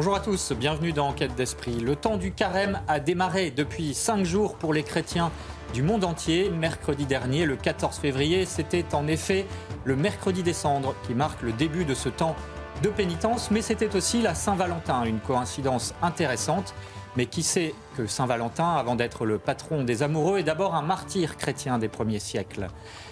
Bonjour à tous, bienvenue dans Enquête d'Esprit. Le temps du carême a démarré depuis cinq jours pour les chrétiens du monde entier. Mercredi dernier, le 14 février, c'était en effet le mercredi des cendres qui marque le début de ce temps de pénitence, mais c'était aussi la Saint-Valentin, une coïncidence intéressante. Mais qui sait que Saint Valentin, avant d'être le patron des amoureux, est d'abord un martyr chrétien des premiers siècles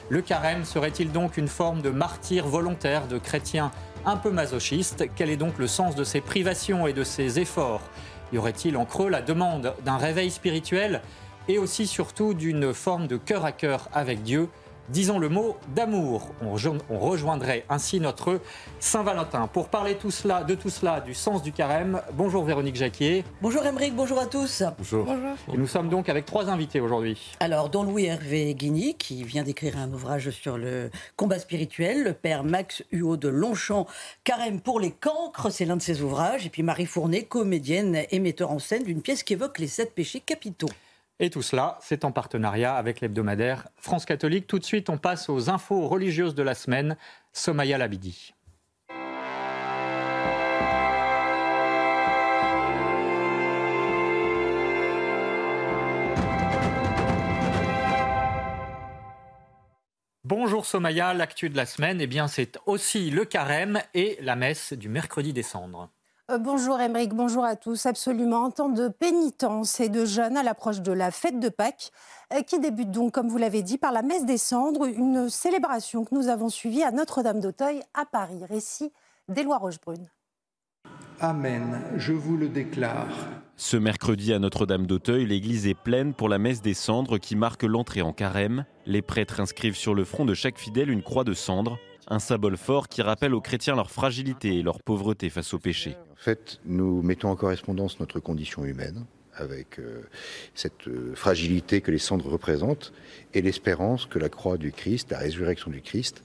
Le carême serait-il donc une forme de martyr volontaire de chrétiens un peu masochiste. Quel est donc le sens de ces privations et de ces efforts? Y aurait-il en creux la demande d'un réveil spirituel et aussi surtout d'une forme de cœur à cœur avec Dieu? Disons le mot d'amour. On, rejoindrait ainsi notre Saint-Valentin. Pour parler tout cela, de tout cela, du sens du carême, bonjour Véronique Jacquier. Bonjour Émeric, bonjour à tous. Bonjour. Et nous sommes donc avec trois invités aujourd'hui. Alors, dont Louis-Hervé Guigny, qui vient d'écrire un ouvrage sur le combat spirituel, le père Max Huot de Longchamp, Carême pour les cancres, c'est l'un de ses ouvrages, et puis Marie Fournet, comédienne et metteur en scène d'une pièce qui évoque les sept péchés capitaux. Et tout cela, c'est en partenariat avec l'hebdomadaire France catholique. Tout de suite, on passe aux infos religieuses de la semaine. Somaya Labidi. Bonjour Somaya, l'actu de la semaine, eh bien c'est aussi le carême et la messe du mercredi des cendres. Euh, bonjour Émeric, bonjour à tous. Absolument, en temps de pénitence et de jeûne à l'approche de la fête de Pâques, euh, qui débute donc, comme vous l'avez dit, par la messe des cendres, une célébration que nous avons suivie à Notre-Dame d'Auteuil à Paris. Récit d'Éloi Rochebrune. Amen, je vous le déclare. Ce mercredi à Notre-Dame d'Auteuil, l'église est pleine pour la messe des cendres qui marque l'entrée en carême. Les prêtres inscrivent sur le front de chaque fidèle une croix de cendres un symbole fort qui rappelle aux chrétiens leur fragilité et leur pauvreté face au péché. En fait, nous mettons en correspondance notre condition humaine avec euh, cette euh, fragilité que les cendres représentent et l'espérance que la croix du Christ, la résurrection du Christ,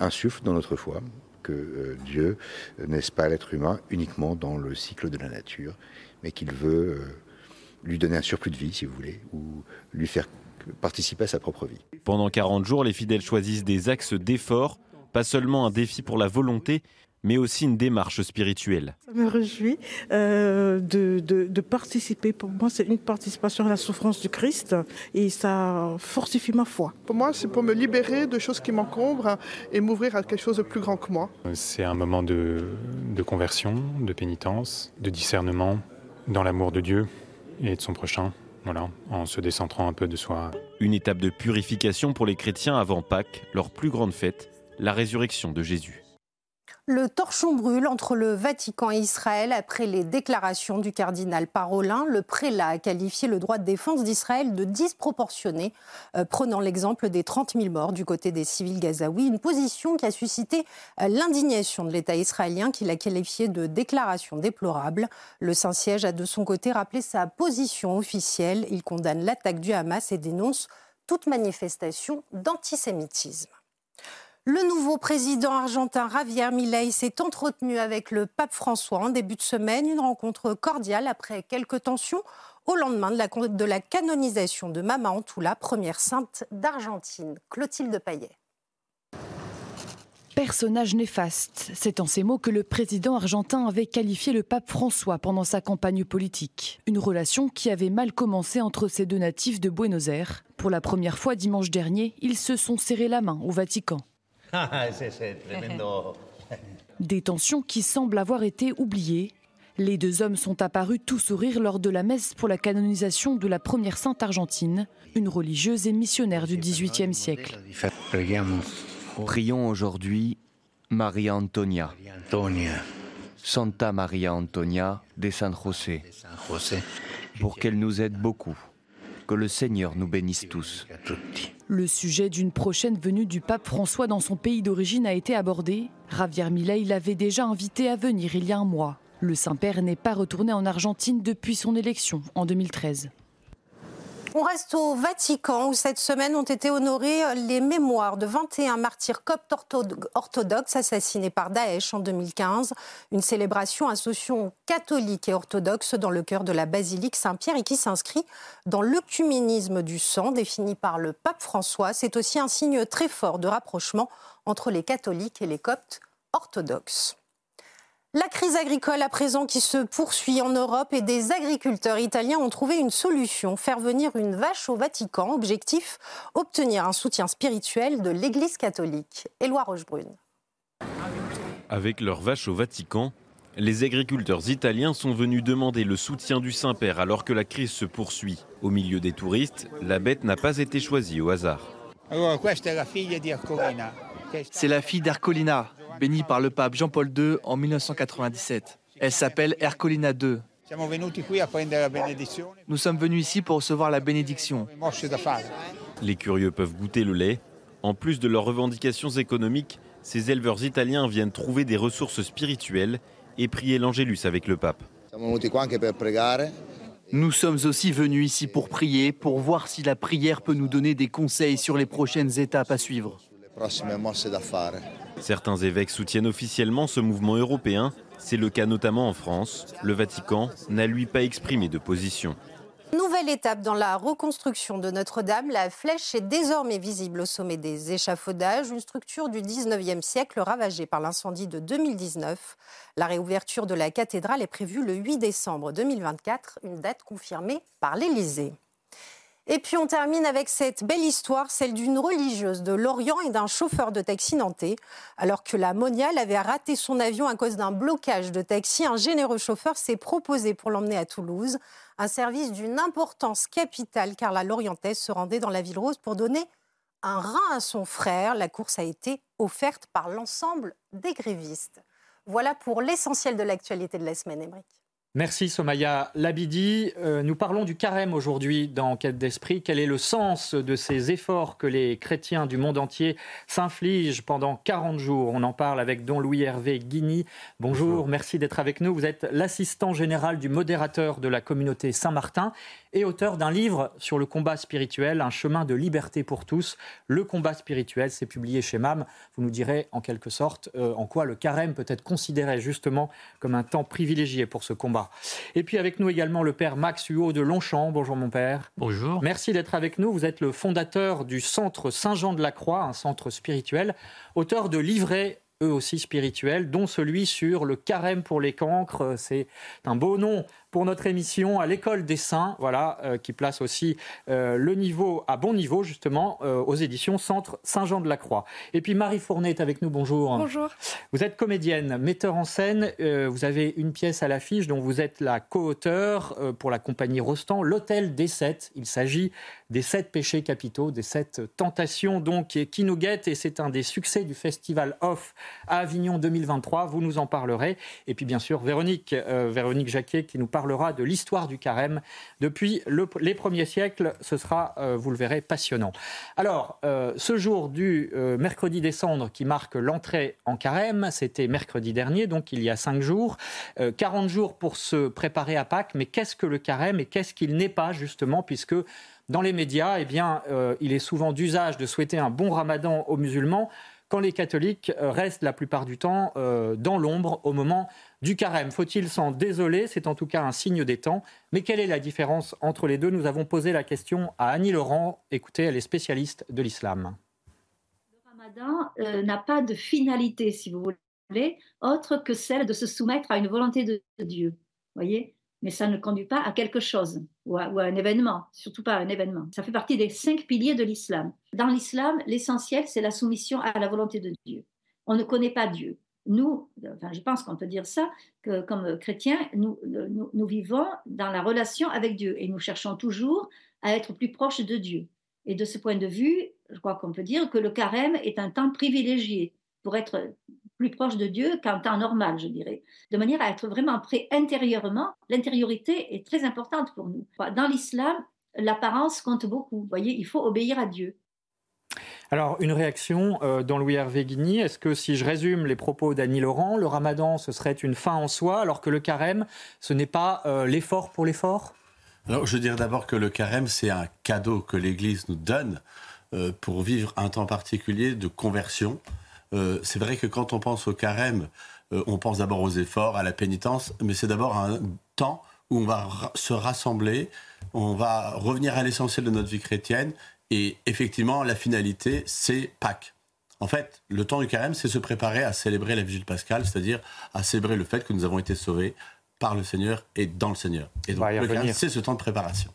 insuffle dans notre foi, que euh, Dieu n'est pas l'être humain uniquement dans le cycle de la nature, mais qu'il veut lui donner un surplus de vie, si vous voulez, ou lui faire participer à sa propre vie. Pendant 40 jours, les fidèles choisissent des axes d'effort pas seulement un défi pour la volonté, mais aussi une démarche spirituelle. Ça me réjouit euh, de, participer. Pour moi, c'est une participation à la souffrance du Christ et ça fortifie ma foi. Pour moi, c'est pour me libérer de choses qui m'encombrent et m'ouvrir à quelque chose de plus grand que moi. C'est un moment de, de conversion, de pénitence, de discernement dans l'amour de Dieu et de son prochain. Voilà, en se décentrant un peu de soi. Une étape de purification pour les chrétiens avant Pâques, leur plus grande fête, la résurrection de Jésus. Le torchon brûle entre le Vatican et Israël après les déclarations du cardinal Parolin. Le prélat a qualifié le droit de défense d'Israël de disproportionné, euh, prenant l'exemple des 30 000 morts du côté des civils gazaouis, une position qui a suscité euh, l'indignation de l'État israélien qui l'a qualifié de déclaration déplorable. Le Saint-Siège a de son côté rappelé sa position officielle. Il condamne l'attaque du Hamas et dénonce toute manifestation d'antisémitisme. Le nouveau président argentin Javier Milei s'est entretenu avec le pape François en début de semaine, une rencontre cordiale après quelques tensions au lendemain de la, canonisation de Mama Antoula, première sainte d'Argentine. Clotilde Paillet. Personnage néfaste, c'est en ces mots que le président argentin avait qualifié le pape François pendant sa campagne politique. Une relation qui avait mal commencé entre ces deux natifs de Buenos Aires. Pour la première fois dimanche dernier, ils se sont serrés la main au Vatican. Des tensions qui semblent avoir été oubliées. Les deux hommes sont apparus tout sourire lors de la messe pour la canonisation de la première sainte argentine, une religieuse et missionnaire du XVIIIe siècle. Prions aujourd'hui Maria Antonia, Santa Maria Antonia de San José, pour qu'elle nous aide beaucoup. Que le Seigneur nous bénisse tous. Le sujet d'une prochaine venue du pape François dans son pays d'origine a été abordé. Javier Milei l'avait déjà invité à venir il y a un mois. Le Saint-Père n'est pas retourné en Argentine depuis son élection en 2013. On reste au Vatican où cette semaine ont été honorées les mémoires de 21 martyrs coptes orthodoxes assassinés par Daesh en 2015. Une célébration associant catholiques et orthodoxes dans le cœur de la basilique Saint-Pierre et qui s'inscrit dans l'œcuménisme du sang défini par le pape François. C'est aussi un signe très fort de rapprochement entre les catholiques et les coptes orthodoxes. La crise agricole à présent qui se poursuit en Europe et des agriculteurs italiens ont trouvé une solution, faire venir une vache au Vatican. Objectif, obtenir un soutien spirituel de l'Église catholique. Éloi Rochebrune. Avec leur vache au Vatican, les agriculteurs italiens sont venus demander le soutien du Saint-Père alors que la crise se poursuit. Au milieu des touristes, la bête n'a pas été choisie au hasard. C'est la fille d'Arcolina, bénie par le pape Jean-Paul II en 1997. Elle s'appelle Ercolina II. Nous sommes venus ici pour recevoir la bénédiction. Les curieux peuvent goûter le lait. En plus de leurs revendications économiques, ces éleveurs italiens viennent trouver des ressources spirituelles et prier l'Angélus avec le pape. Nous sommes aussi venus ici pour prier, pour voir si la prière peut nous donner des conseils sur les prochaines étapes à suivre. Certains évêques soutiennent officiellement ce mouvement européen. C'est le cas notamment en France. Le Vatican n'a lui pas exprimé de position. Nouvelle étape dans la reconstruction de Notre-Dame, la flèche est désormais visible au sommet des échafaudages, une structure du 19e siècle ravagée par l'incendie de 2019. La réouverture de la cathédrale est prévue le 8 décembre 2024, une date confirmée par l'Élysée. Et puis on termine avec cette belle histoire, celle d'une religieuse de Lorient et d'un chauffeur de taxi nantais. Alors que la Moniale avait raté son avion à cause d'un blocage de taxi, un généreux chauffeur s'est proposé pour l'emmener à Toulouse. Un service d'une importance capitale car la Lorientaise se rendait dans la ville rose pour donner un rein à son frère. La course a été offerte par l'ensemble des grévistes. Voilà pour l'essentiel de l'actualité de la semaine, Émeric. Merci Somaya Labidi. Euh, nous parlons du carême aujourd'hui dans Quête d'Esprit. Quel est le sens de ces efforts que les chrétiens du monde entier s'infligent pendant 40 jours? On en parle avec Don Louis-Hervé Guigny. Bonjour, merci d'être avec nous. Vous êtes l'assistant général du modérateur de la communauté Saint-Martin et auteur d'un livre sur le combat spirituel, Un chemin de liberté pour tous. Le combat spirituel, c'est publié chez MAM. Vous nous direz en quelque sorte euh, en quoi le carême peut être considéré justement comme un temps privilégié pour ce combat. Et puis avec nous également le père Max Huot de Longchamp. Bonjour mon père. Bonjour. Merci d'être avec nous. Vous êtes le fondateur du centre Saint-Jean de la Croix, un centre spirituel, auteur de livrets eux aussi spirituels, dont celui sur le carême pour les cancres. C'est un beau nom pour notre émission à l'école des saints, voilà, euh, qui place aussi euh, le niveau à bon niveau justement euh, aux éditions Centre Saint-Jean de la Croix. Et puis Marie Fournet est avec nous. Bonjour. Bonjour. Vous êtes comédienne, metteur en scène. vous avez une pièce à l'affiche dont vous êtes la co-auteur pour la compagnie Rostand, l'Hôtel des Sept. Il s'agit des sept péchés capitaux, des sept tentations donc qui nous guettent et c'est un des succès du festival Off à Avignon 2023. Vous nous en parlerez. Et puis bien sûr Véronique, Véronique Jacquet qui nous parle parlera de l'histoire du carême depuis les premiers siècles. Ce sera, euh, vous le verrez, passionnant. Alors, euh, ce jour du euh, mercredi des cendres qui marque l'entrée en carême, c'était mercredi dernier, donc il y a cinq jours. 40 jours pour se préparer à Pâques, mais qu'est-ce que le carême et qu'est-ce qu'il n'est pas, justement, puisque dans les médias, eh bien, il est souvent d'usage de souhaiter un bon ramadan aux musulmans quand les catholiques restent la plupart du temps dans l'ombre au moment du carême. Faut-il s'en désoler? C'est en tout cas un signe des temps. Mais quelle est la différence entre les deux? Nous avons posé la question à Annie Laurent. Écoutez, elle est spécialiste de l'islam. Le ramadan euh, n'a pas de finalité, si vous voulez, autre que celle de se soumettre à une volonté de Dieu. Voyez? Mais ça ne conduit pas à quelque chose ou à, ou à, un événement, surtout pas à un événement. Ça fait partie des cinq piliers de l'islam. Dans l'islam, l'essentiel, c'est la soumission à la volonté de Dieu. On ne connaît pas Dieu nous, enfin, je pense qu'on peut dire ça, que comme chrétiens, nous, nous, vivons dans la relation avec Dieu et nous cherchons toujours à être plus proches de Dieu. Et de ce point de vue, je crois qu'on peut dire que le carême est un temps privilégié pour être plus proche de Dieu qu'un temps normal, je dirais, de manière à être vraiment prêt intérieurement. L'intériorité est très importante pour nous. Dans l'islam, l'apparence compte beaucoup. Vous voyez, il faut obéir à Dieu. Alors, une réaction euh, dans Louis Hervé Guigny. Est-ce que si je résume les propos d'Annie Laurent, le ramadan, ce serait une fin en soi, alors que le carême, ce n'est pas euh, l'effort pour l'effort? Alors, je dire d'abord que le carême, c'est un cadeau que l'Église nous donne euh, pour vivre un temps particulier de conversion. c'est vrai que quand on pense au carême, on pense d'abord aux efforts, à la pénitence, mais c'est d'abord un temps où on va se rassembler, on va revenir à l'essentiel de notre vie chrétienne et effectivement, la finalité, c'est Pâques. En fait, le temps du carême, c'est se préparer à célébrer la vigile pascale, c'est-à-dire à célébrer le fait que nous avons été sauvés par le Seigneur et dans le Seigneur. Et donc, le carême, c'est ce temps de préparation.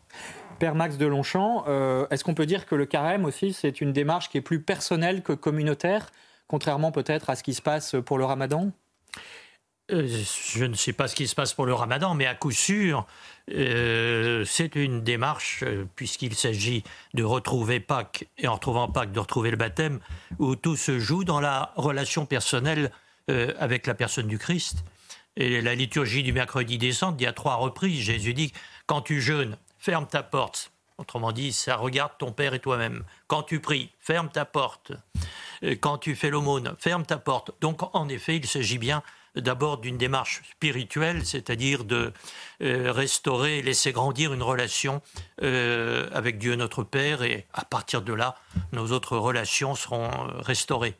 Père Max de Longchamp, euh, est-ce qu'on peut dire que le carême aussi, c'est une démarche qui est plus personnelle que communautaire, contrairement peut-être à ce qui se passe pour le ramadan? Euh, je ne sais pas ce qui se passe pour le ramadan, mais à coup sûr, euh, c'est une démarche, euh, puisqu'il s'agit de retrouver Pâques, et en retrouvant Pâques, de retrouver le baptême, où tout se joue dans la relation personnelle avec la personne du Christ. Et la liturgie du mercredi décembre, dit à trois reprises, Jésus dit, quand tu jeûnes, ferme ta porte. Autrement dit, ça regarde ton Père et toi-même. Quand tu pries, ferme ta porte. Quand tu fais l'aumône, ferme ta porte. Donc, en effet, il s'agit bien d'abord d'une démarche spirituelle, c'est-à-dire de euh, restaurer, laisser grandir une relation euh, avec Dieu notre Père, et à partir de là, nos autres relations seront euh, restaurées.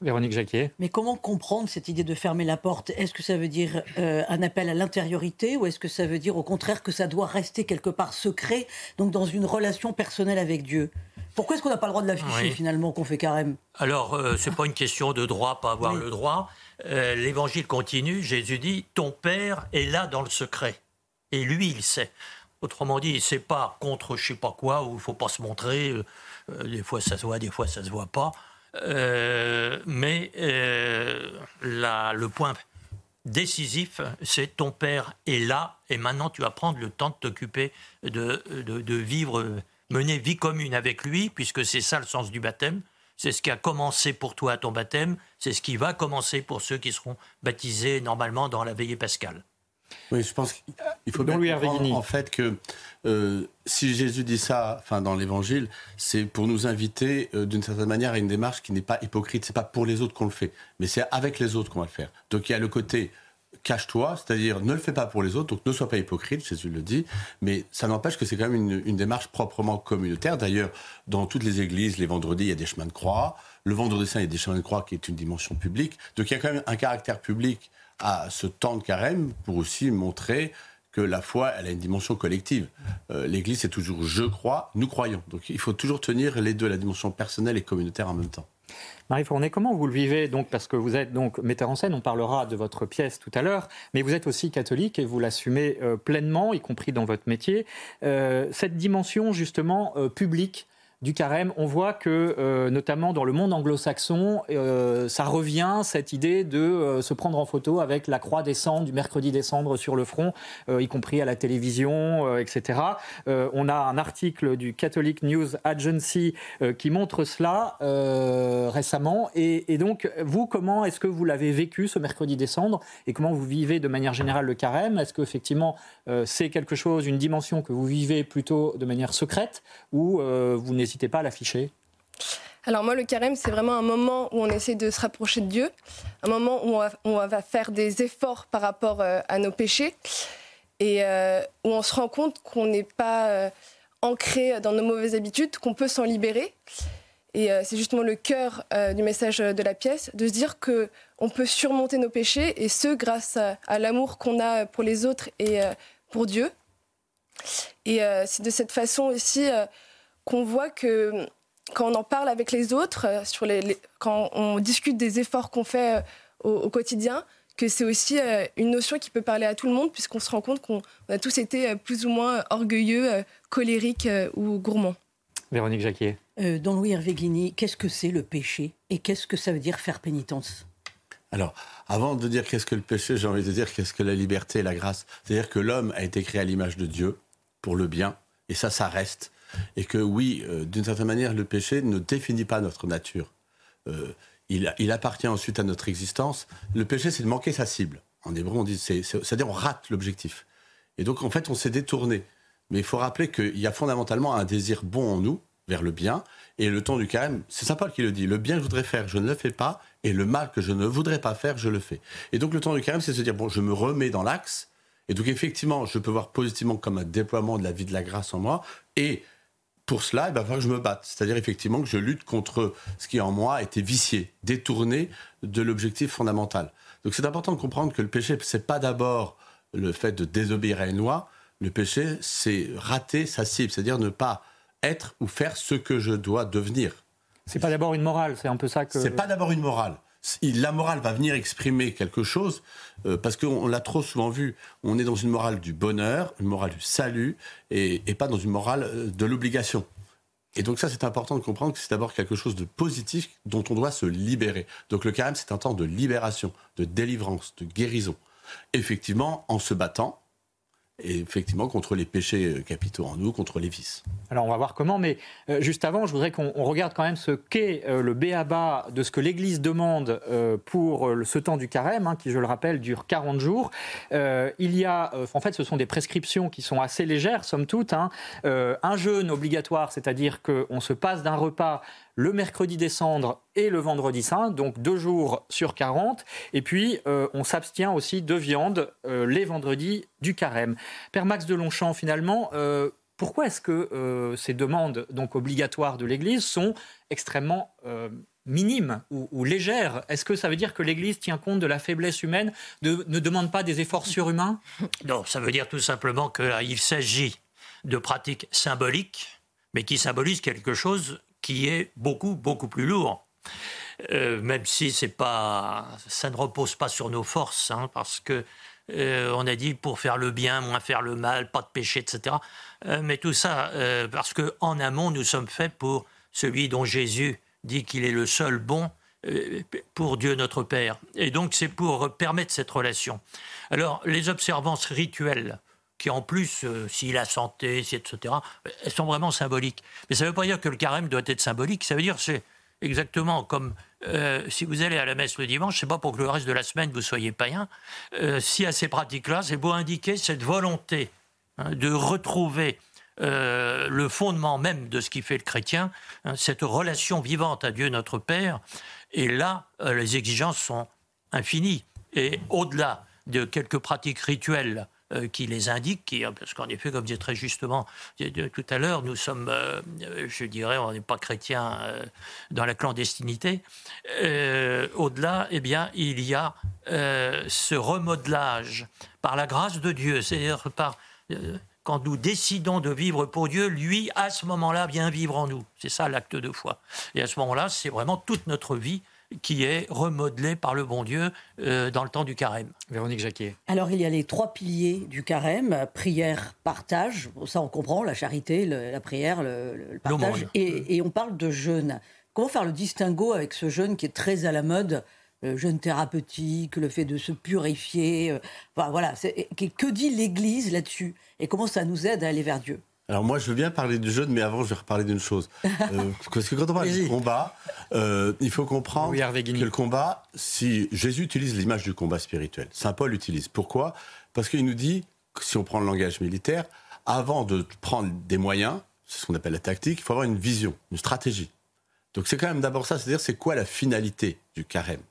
Véronique Jacquier. Mais comment comprendre cette idée de fermer la porte? Est-ce que ça veut dire un appel à l'intériorité ou est-ce que ça veut dire au contraire que ça doit rester quelque part secret, donc dans une relation personnelle avec Dieu? Pourquoi est-ce qu'on n'a pas le droit de l'afficher finalement qu'on fait carême? Alors, ce n'est pas une question de droit, pas avoir le droit. Euh, l'évangile continue, Jésus dit, ton Père est là dans le secret. Et lui, il sait. Autrement dit, c'est pas contre je sais pas quoi, où il faut pas se montrer. Euh, euh, des fois ça se voit, des fois ça se voit pas. mais le point décisif, c'est ton Père est là, et maintenant tu vas prendre le temps de t'occuper de, de vivre, mener vie commune avec lui, puisque c'est ça le sens du baptême c'est ce qui a commencé pour toi à ton baptême, c'est ce qui va commencer pour ceux qui seront baptisés normalement dans la veillée pascale. Oui, je pense qu'il faut bien comprendre en fait que euh, si Jésus dit ça, enfin dans l'Évangile, c'est pour nous inviter euh, d'une certaine manière à une démarche qui n'est pas hypocrite. C'est pas pour les autres qu'on le fait, mais c'est avec les autres qu'on va le faire. Donc il y a le côté cache-toi, c'est-à-dire ne le fais pas pour les autres, donc ne sois pas hypocrite, Jésus le dit, mais ça n'empêche que c'est quand même une, démarche proprement communautaire. D'ailleurs, dans toutes les églises, les vendredis, il y a des chemins de croix. Le vendredi saint, il y a des chemins de croix qui est une dimension publique. Donc il y a quand même un caractère public à ce temps de carême pour aussi montrer que la foi, elle a une dimension collective. Euh, L'Église, c'est toujours je crois, nous croyons. Donc il faut toujours tenir les deux, la dimension personnelle et communautaire en même temps. Marie Fournet, comment vous le vivez donc Parce que vous êtes donc metteur en scène, on parlera de votre pièce tout à l'heure, mais vous êtes aussi catholique et vous l'assumez euh, pleinement, y compris dans votre métier. Euh, cette dimension justement euh, publique du carême, on voit que, euh, notamment dans le monde anglo-saxon, euh, ça revient, cette idée de euh, se prendre en photo avec la croix des cendres du mercredi des cendres sur le front, y compris à la télévision, etc. on a un article du Catholic News Agency qui montre cela récemment. Et, donc, vous, comment est-ce que vous l'avez vécu ce mercredi des cendres et comment vous vivez de manière générale le carême? Est-ce qu'effectivement, c'est quelque chose, une dimension que vous vivez plutôt de manière secrète ou vous n'hésitez pas à l'afficher alors moi, le carême, c'est vraiment un moment où on essaie de se rapprocher de Dieu, un moment où on va, faire des efforts par rapport euh, à nos péchés et euh, où on se rend compte qu'on n'est pas euh, ancré dans nos mauvaises habitudes, qu'on peut s'en libérer. Et c'est justement le cœur du message de la pièce, de se dire que on peut surmonter nos péchés et ce grâce à l'amour qu'on a pour les autres et pour Dieu. Et c'est de cette façon aussi qu'on voit que quand on en parle avec les autres, euh, sur les, quand on discute des efforts qu'on fait euh, au, quotidien, que c'est aussi euh, une notion qui peut parler à tout le monde, puisqu'on se rend compte qu'on a tous été plus ou moins orgueilleux, colériques ou gourmands. Véronique Jacquier. dans Louis Hervé Guigny, qu'est-ce que c'est le péché et qu'est-ce que ça veut dire faire pénitence? Alors, avant de dire qu'est-ce que le péché, j'ai envie de dire qu'est-ce que la liberté et la grâce. C'est-à-dire que l'homme a été créé à l'image de Dieu pour le bien, et ça, ça reste et que oui, euh, d'une certaine manière, le péché ne définit pas notre nature. Euh, il, appartient ensuite à notre existence. Le péché, c'est de manquer sa cible. En hébreu, on dit, c'est-à-dire on rate l'objectif. Et donc, en fait, on s'est détourné. Mais il faut rappeler qu'il y a fondamentalement un désir bon en nous, vers le bien, Et le temps du carême, c'est Saint Paul qui le dit, le bien que je voudrais faire, je ne le fais pas, et le mal que je ne voudrais pas faire, je le fais. Et donc le temps du carême, c'est se dire, bon, je me remets dans l'axe, et donc effectivement, je peux voir positivement comme un déploiement de la vie de la grâce en moi, et pour cela, il va falloir que je me batte. C'est-à-dire effectivement que je lutte contre ce qui en moi était vicié, détourné de l'objectif fondamental. Donc c'est important de comprendre que le péché, c'est pas d'abord le fait de désobéir à une loi. Le péché, c'est rater sa cible, c'est-à-dire ne pas être ou faire ce que je dois devenir. C'est pas d'abord une morale, c'est un peu ça que. C'est pas d'abord une morale. La morale va venir exprimer quelque chose, euh, parce qu'on l'a trop souvent vu. On est dans une morale du bonheur, une morale du salut, et, pas dans une morale euh, de l'obligation. Et donc ça, c'est important de comprendre que c'est d'abord quelque chose de positif dont on doit se libérer. Donc le carême, c'est un temps de libération, de délivrance, de guérison. Effectivement, en se battant, et effectivement contre les péchés euh, capitaux en nous, contre les vices. Alors on va voir comment, mais euh, juste avant, je voudrais qu'on regarde quand même ce qu'est euh, le béaba de ce que l'Église demande pour ce temps du carême, hein, qui je le rappelle dure 40 jours. il y a, en fait, ce sont des prescriptions qui sont assez légères, somme toute. Hein. un jeûne obligatoire, c'est-à-dire qu'on se passe d'un repas le mercredi des cendres et le vendredi saint, donc deux jours sur 40. Et puis, euh, on s'abstient aussi de viande euh, les vendredis du carême. Père Max de Longchamp, finalement, euh, pourquoi est-ce que ces demandes donc obligatoires de l'Église sont extrêmement minimes ou, légères? Est-ce que ça veut dire que l'Église tient compte de la faiblesse humaine, ne demande pas des efforts surhumains? Non, ça veut dire tout simplement qu'il s'agit de pratiques symboliques, mais qui symbolisent quelque chose qui est beaucoup, beaucoup plus lourd. Euh, même si c'est pas, ça ne repose pas sur nos forces, hein, parce que euh, on a dit pour faire le bien, moins faire le mal, pas de péché, etc. Euh, mais tout ça, parce que en amont, nous sommes faits pour celui dont Jésus dit qu'il est le seul bon pour Dieu notre Père. Et donc c'est pour permettre cette relation. Alors les observances rituelles qui en plus, euh, si la santé, si etc., elles sont vraiment symboliques. Mais ça ne veut pas dire que le carême doit être symbolique, ça veut dire c'est exactement comme euh, si vous allez à la messe le dimanche, c'est pas pour que le reste de la semaine vous soyez païen. Euh, si à ces pratiques-là, c'est pour indiquer cette volonté hein, de retrouver le fondement même de ce qui fait le chrétien, hein, cette relation vivante à Dieu notre Père. Et là, les exigences sont infinies. Et au-delà de quelques pratiques rituelles qui les indique, qui, parce qu'en effet, comme disait très justement tout à l'heure, nous sommes, euh, je dirais, on n'est pas chrétiens euh, dans la clandestinité. Au-delà, eh bien, il y a ce remodelage par la grâce de Dieu, c'est-à-dire par quand nous décidons de vivre pour Dieu, lui, à ce moment-là, vient vivre en nous. C'est ça l'acte de foi. Et à ce moment-là, c'est vraiment toute notre vie qui est remodelé par le bon Dieu euh, dans le temps du carême. Véronique Jacquier. Alors il y a les trois piliers du carême, prière, partage, ça on comprend, la charité, la prière, le, partage, et, et, on parle de jeûne. Comment faire le distinguo avec ce jeûne qui est très à la mode le jeûne thérapeutique, le fait de se purifier, euh, enfin, voilà, que dit l'Église là-dessus? Et comment ça nous aide à aller vers Dieu? Alors moi, je veux bien parler du jeûne, mais avant, je vais reparler d'une chose. Euh, parce que quand on parle du combat, euh, il faut comprendre que le combat, si Jésus utilise l'image du combat spirituel, Saint Paul l'utilise. Pourquoi? Parce qu'il nous dit, si on prend le langage militaire, avant de prendre des moyens, c'est ce qu'on appelle la tactique, il faut avoir une vision, une stratégie. Donc c'est quand même d'abord ça, c'est-à-dire c'est quoi la finalité du carême?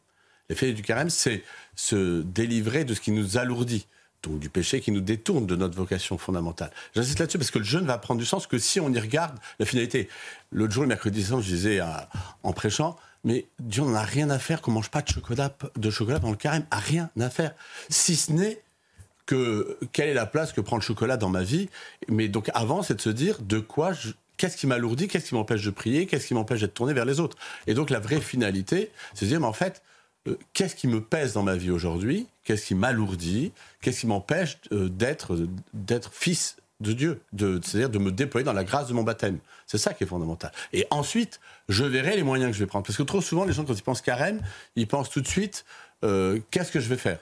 L'effet du carême, c'est se délivrer de ce qui nous alourdit donc du péché qui nous détourne de notre vocation fondamentale. J'insiste là-dessus parce que le jeûne va prendre du sens que si on y regarde la finalité. L'autre jour, le mercredi je disais en prêchant, mais Dieu n'en a rien à faire qu'on mange pas de chocolat, de chocolat dans le carême, a rien à faire, si ce n'est que quelle est la place que prend le chocolat dans ma vie? Mais donc avant, c'est de se dire de quoi qu'est-ce qui m'alourdit, qu'est-ce qui m'empêche de prier, qu'est-ce qui m'empêche d'être tourné vers les autres? Et donc la vraie finalité, c'est de dire, mais en fait, euh, qu'est-ce qui me pèse dans ma vie aujourd'hui, qu'est-ce qui m'alourdit, qu'est-ce qui m'empêche euh, d'être, d'être fils de Dieu, c'est-à-dire de me déployer dans la grâce de mon baptême. C'est ça qui est fondamental. Et ensuite, je verrai les moyens que je vais prendre. Parce que trop souvent, les gens, quand ils pensent carême, ils pensent tout de suite, euh, qu'est-ce que je vais faire?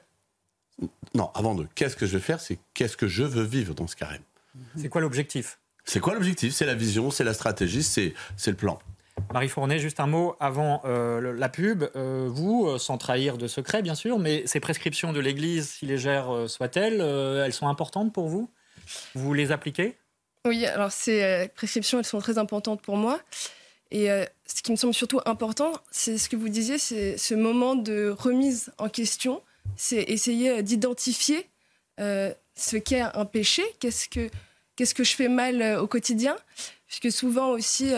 Non, avant de qu'est-ce que je vais faire, c'est qu'est-ce que je veux vivre dans ce carême? C'est quoi l'objectif? C'est quoi l'objectif? C'est la vision, c'est la stratégie, c'est, c'est le plan. Marie Fournet, juste un mot avant euh, la pub. Euh, vous, euh, sans trahir de secret, bien sûr, mais ces prescriptions de l'Église, si légères soient-elles, elles sont importantes pour vous? Vous les appliquez? Oui, alors ces prescriptions, elles sont très importantes pour moi. Et euh, ce qui me semble surtout important, c'est ce que vous disiez, c'est ce moment de remise en question, c'est essayer d'identifier euh, ce qu'est un péché, qu'est-ce que, qu'est-ce que je fais mal euh, au quotidien, puisque souvent aussi,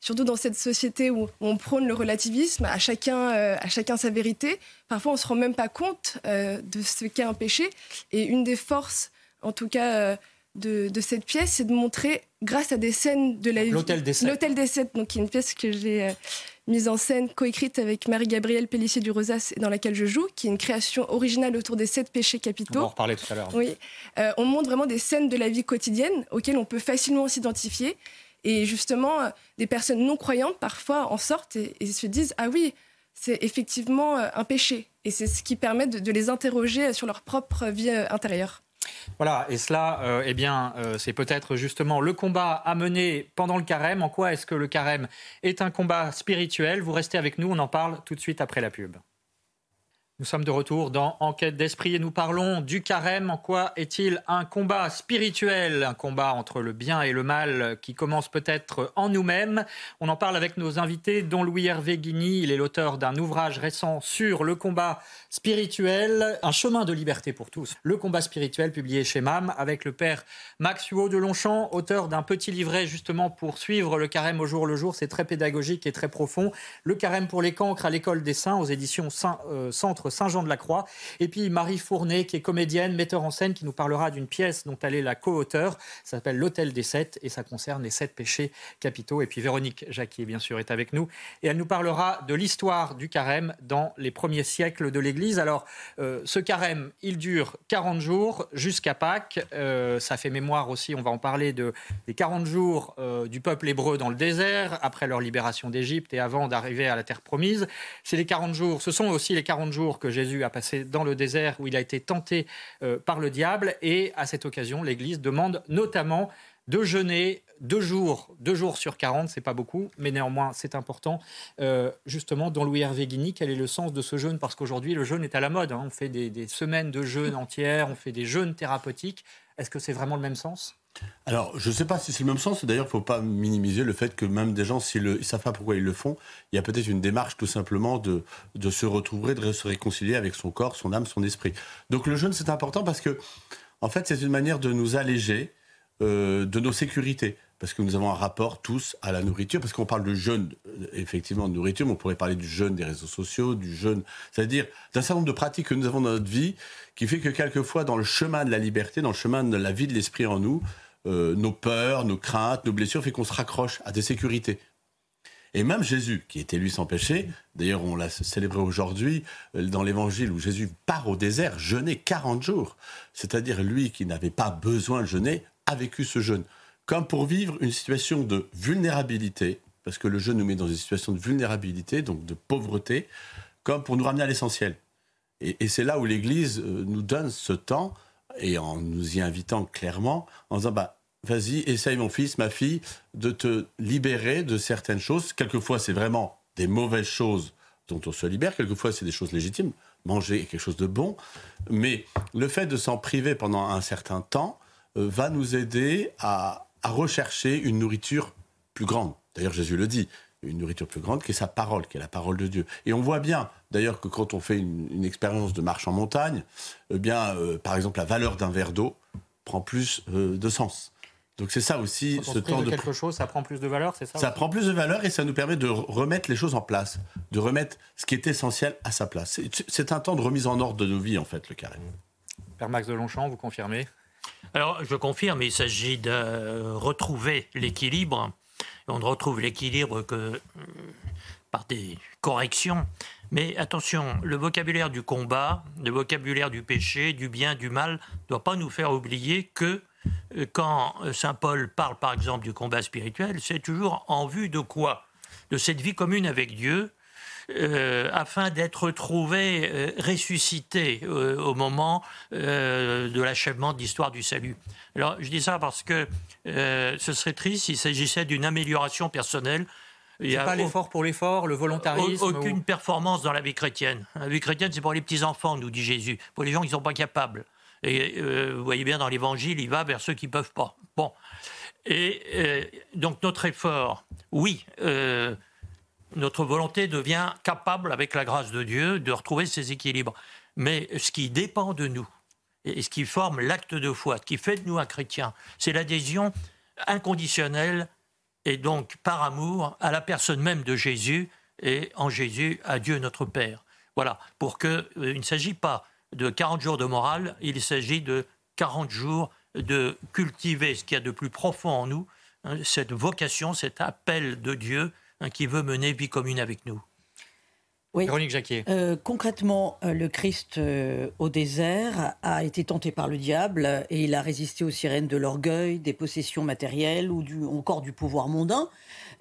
surtout dans cette société où on prône le relativisme, à chacun, à chacun sa vérité, parfois on ne se rend même pas compte de ce qu'est un péché. Et une des forces, en tout cas, de, cette pièce, c'est de montrer, grâce à des scènes de la vie. L'Hôtel des Sept. L'Hôtel des Sept, donc qui est une pièce que j'ai euh, mise en scène, coécrite avec Marie-Gabrielle Pellissier du Rosas et dans laquelle je joue, qui est une création originale autour des sept péchés capitaux. On va en reparler tout à l'heure. Oui. Euh, on montre vraiment des scènes de la vie quotidienne auxquelles on peut facilement s'identifier. Et justement, euh, des personnes non croyantes parfois en sortent et, se disent Ah oui, c'est effectivement un péché. Et c'est ce qui permet de les interroger sur leur propre vie intérieure. Voilà, et cela, euh, eh bien, euh, c'est peut-être justement le combat à mener pendant le carême. En quoi est-ce que le carême est un combat spirituel? Vous restez avec nous, on en parle tout de suite après la pub. Nous sommes de retour dans Enquête d'esprit et nous parlons du carême. En quoi est-il un combat spirituel, un combat entre le bien et le mal qui commence peut-être en nous-mêmes On en parle avec nos invités, dont Louis Hervé Guigny. Il est l'auteur d'un ouvrage récent sur le combat spirituel, un chemin de liberté pour tous. Le combat spirituel publié chez MAM avec le père Max Huot de Longchamp, auteur d'un petit livret justement pour suivre le carême au jour le jour. C'est très pédagogique et très profond. Le carême pour les cancres à l'école des saints aux éditions euh, Centre Saint-Jean-de-la-Croix. Et puis Marie Fournet, qui est comédienne, metteur en scène, qui nous parlera d'une pièce dont elle est la co-auteure. Ça s'appelle L'Hôtel des Sept et ça concerne les sept péchés capitaux. Et puis Véronique Jacquier, bien sûr, est avec nous. Et elle nous parlera de l'histoire du carême dans les premiers siècles de l'Église. Alors, euh, ce carême, il dure 40 jours jusqu'à Pâques. Euh, ça fait mémoire aussi, on va en parler, de, des 40 jours euh, du peuple hébreu dans le désert, après leur libération d'Égypte et avant d'arriver à la terre promise. C'est les 40 jours, ce sont aussi les 40 jours que Jésus a passé dans le désert où il a été tenté euh, par le diable. Et à cette occasion, l'Église demande notamment de jeûner deux jours, deux jours sur 40, c'est pas beaucoup, mais néanmoins c'est important. Euh, justement, dans Louis Hervé Guigny, quel est le sens de ce jeûne? Parce qu'aujourd'hui, le jeûne est à la mode. Hein. On fait des, des, semaines de jeûne entières, on fait des jeûnes thérapeutiques. Est-ce que c'est vraiment le même sens? Alors, je ne sais pas si c'est le même sens. D'ailleurs, il ne faut pas minimiser le fait que même des gens, s'ils ne savent pas pourquoi ils le font, il y a peut-être une démarche tout simplement de, de se retrouver, de se réconcilier avec son corps, son âme, son esprit. Donc le jeûne, c'est important parce que, en fait, c'est une manière de nous alléger euh, de nos sécurités. Parce que nous avons un rapport tous à la nourriture, parce qu'on parle de jeûne, euh, effectivement, de nourriture, mais on pourrait parler du jeûne des réseaux sociaux, du jeûne, c'est-à-dire d'un certain nombre de pratiques que nous avons dans notre vie, qui fait que quelquefois, dans le chemin de la liberté, dans le chemin de la vie de l'esprit en nous, euh, nos peurs, nos craintes, nos blessures, fait qu'on se raccroche à des sécurités. Et même Jésus, qui était lui sans péché, d'ailleurs on l'a célébré aujourd'hui euh, dans l'évangile où Jésus part au désert, jeûner 40 jours. C'est-à-dire lui qui n'avait pas besoin de jeûner, a vécu ce jeûne. Comme pour vivre une situation de vulnérabilité, parce que le jeûne nous met dans une situation de vulnérabilité, donc de pauvreté, comme pour nous ramener à l'essentiel. Et, c'est là où l'Église euh, nous donne ce temps, et en nous y invitant clairement, en disant, bah, vas-y, essaye mon fils, ma fille, de te libérer de certaines choses. Quelquefois, c'est vraiment des mauvaises choses dont on se libère, quelquefois, c'est des choses légitimes. Manger est quelque chose de bon. Mais le fait de s'en priver pendant un certain temps euh, va nous aider à, à rechercher une nourriture plus grande. D'ailleurs, Jésus le dit, une nourriture plus grande, qui est sa parole, qui est la parole de Dieu. Et on voit bien, d'ailleurs, que quand on fait une, expérience de marche en montagne, eh bien, euh, par exemple, la valeur d'un verre d'eau prend plus euh, de sens. Donc c'est ça aussi, ce temps de quelque chose, ça prend plus de valeur, c'est ça Ça prend plus de valeur et ça nous permet de remettre les choses en place, de remettre ce qui est essentiel à sa place. C'est un temps de remise en ordre de nos vies, en fait, le carême. Père Max de Longchamp, vous confirmez Alors, je confirme, il s'agit de retrouver l'équilibre. On retrouve l'équilibre que euh, par des corrections. Mais attention, le vocabulaire du combat, le vocabulaire du péché, du bien, du mal, ne doit pas nous faire oublier que euh, quand Saint Paul parle par exemple du combat spirituel, c'est toujours en vue de quoi? De cette vie commune avec Dieu, euh, afin d'être trouvé ressuscité au moment de l'achèvement de l'histoire du salut. Alors je dis ça parce que ce serait triste s'il s'agissait d'une amélioration personnelle. Il n'y a pas l'effort pour l'effort, le volontarisme. Aucune performance dans la vie chrétienne. La vie chrétienne, c'est pour les petits enfants, nous dit Jésus, pour les gens qui ne sont pas capables. Et euh, vous voyez bien dans l'évangile, il va vers ceux qui ne peuvent pas. Bon. Et euh, donc notre effort, oui, euh, notre volonté devient capable, avec la grâce de Dieu, de retrouver ces équilibres. Mais ce qui dépend de nous, et ce qui forme l'acte de foi, ce qui fait de nous un chrétien, c'est l'adhésion inconditionnelle et donc par amour à la personne même de Jésus et en Jésus à Dieu notre Père. Voilà, pour que euh, il ne s'agit pas de 40 jours de morale, il s'agit de 40 jours de cultiver ce qu'il y a de plus profond en nous, hein, cette vocation, cet appel de Dieu hein, qui veut mener vie commune avec nous. Oui. Véronique Jacquier. Euh, concrètement, euh, le Christ euh, au désert a été tenté par le diable et il a résisté aux sirènes de l'orgueil, des possessions matérielles ou du, encore du pouvoir mondain.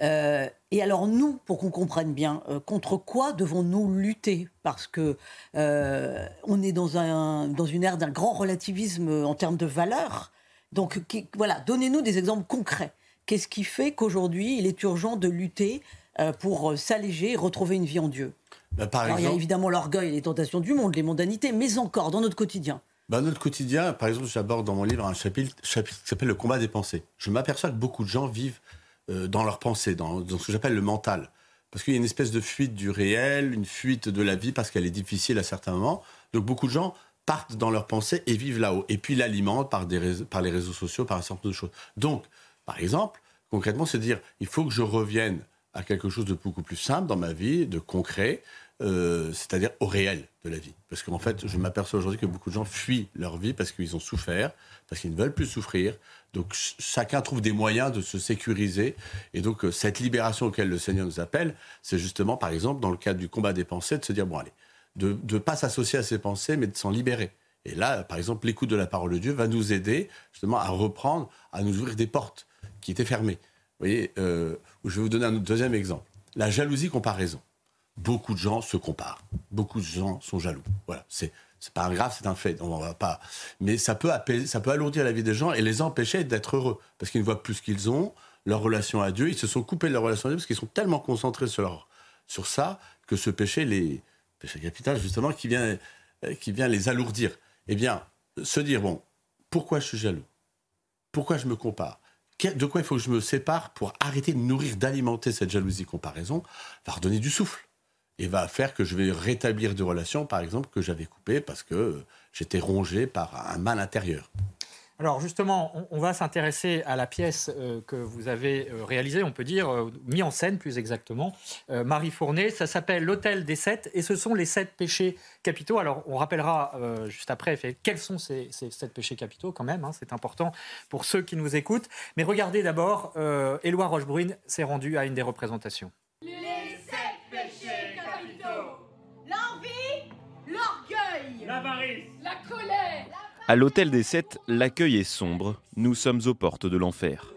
et alors nous, pour qu'on comprenne bien, contre quoi devons-nous lutter? Parce que on est dans, un, dans une ère d'un grand relativisme en termes de valeurs. Donc voilà, donnez-nous des exemples concrets. Qu'est-ce qui fait qu'aujourd'hui, il est urgent de lutter pour s'alléger et retrouver une vie en Dieu? Bah, par Il y a évidemment l'orgueil et les tentations du monde, les mondanités, mais encore dans notre quotidien. Bah, notre quotidien, par exemple, j'aborde dans mon livre un chapitre, chapitre qui s'appelle Le combat des pensées. Je m'aperçois que beaucoup de gens vivent euh, dans leurs pensées, dans, ce que j'appelle le mental. Parce qu'il y a une espèce de fuite du réel, une fuite de la vie, parce qu'elle est difficile à certains moments. Donc beaucoup de gens partent dans leurs pensées et vivent là-haut. Et puis l'alimentent par, par les réseaux sociaux, par un certain nombre de choses. Donc, par exemple, concrètement, c'est dire, il faut que je revienne à quelque chose de beaucoup plus simple dans ma vie, de concret, euh, c'est-à-dire au réel de la vie. Parce qu'en fait, je m'aperçois aujourd'hui que beaucoup de gens fuient leur vie parce qu'ils ont souffert, parce qu'ils ne veulent plus souffrir. Donc chacun trouve des moyens de se sécuriser. Et donc euh, cette libération auquel le Seigneur nous appelle, c'est justement, par exemple, dans le cadre du combat des pensées, de se dire, bon allez, de ne pas s'associer à ces pensées, mais de s'en libérer. Et là, par exemple, l'écoute de la parole de Dieu va nous aider justement à reprendre, à nous ouvrir des portes qui étaient fermées. Vous voyez, euh, je vais vous donner un deuxième exemple. La jalousie comparaison beaucoup de gens se comparent. Beaucoup de gens sont jaloux. Voilà, c'est pas grave, c'est un fait. On va pas. Mais ça peut ça peut alourdir la vie des gens et les empêcher d'être heureux parce qu'ils ne voient plus ce qu'ils ont, leur relation à Dieu. Ils se sont coupés de leur relation à Dieu parce qu'ils sont tellement concentrés sur sur ça que ce péché, les péché capital justement, qui vient qui vient les alourdir. Eh bien, se dire bon, pourquoi je suis jaloux? Pourquoi je me compare? De quoi il faut que je me sépare pour arrêter de nourrir, d'alimenter cette jalousie comparaison, va redonner du souffle et va faire que je vais rétablir des relations, par exemple, que j'avais coupées parce que j'étais rongé par un mal intérieur. Alors justement, on, va s'intéresser à la pièce euh, que vous avez euh, réalisée, on peut dire, euh, mis en scène plus exactement, Marie Fournet. Ça s'appelle L'Hôtel des Sept et ce sont les sept péchés capitaux. Alors on rappellera juste après quels sont ces, sept péchés capitaux quand même, hein, c'est important pour ceux qui nous écoutent. Mais regardez d'abord, Éloi Rochebrune s'est rendu à une des représentations. La colère À l'hôtel des Sept, l'accueil est sombre. Nous sommes aux portes de l'enfer.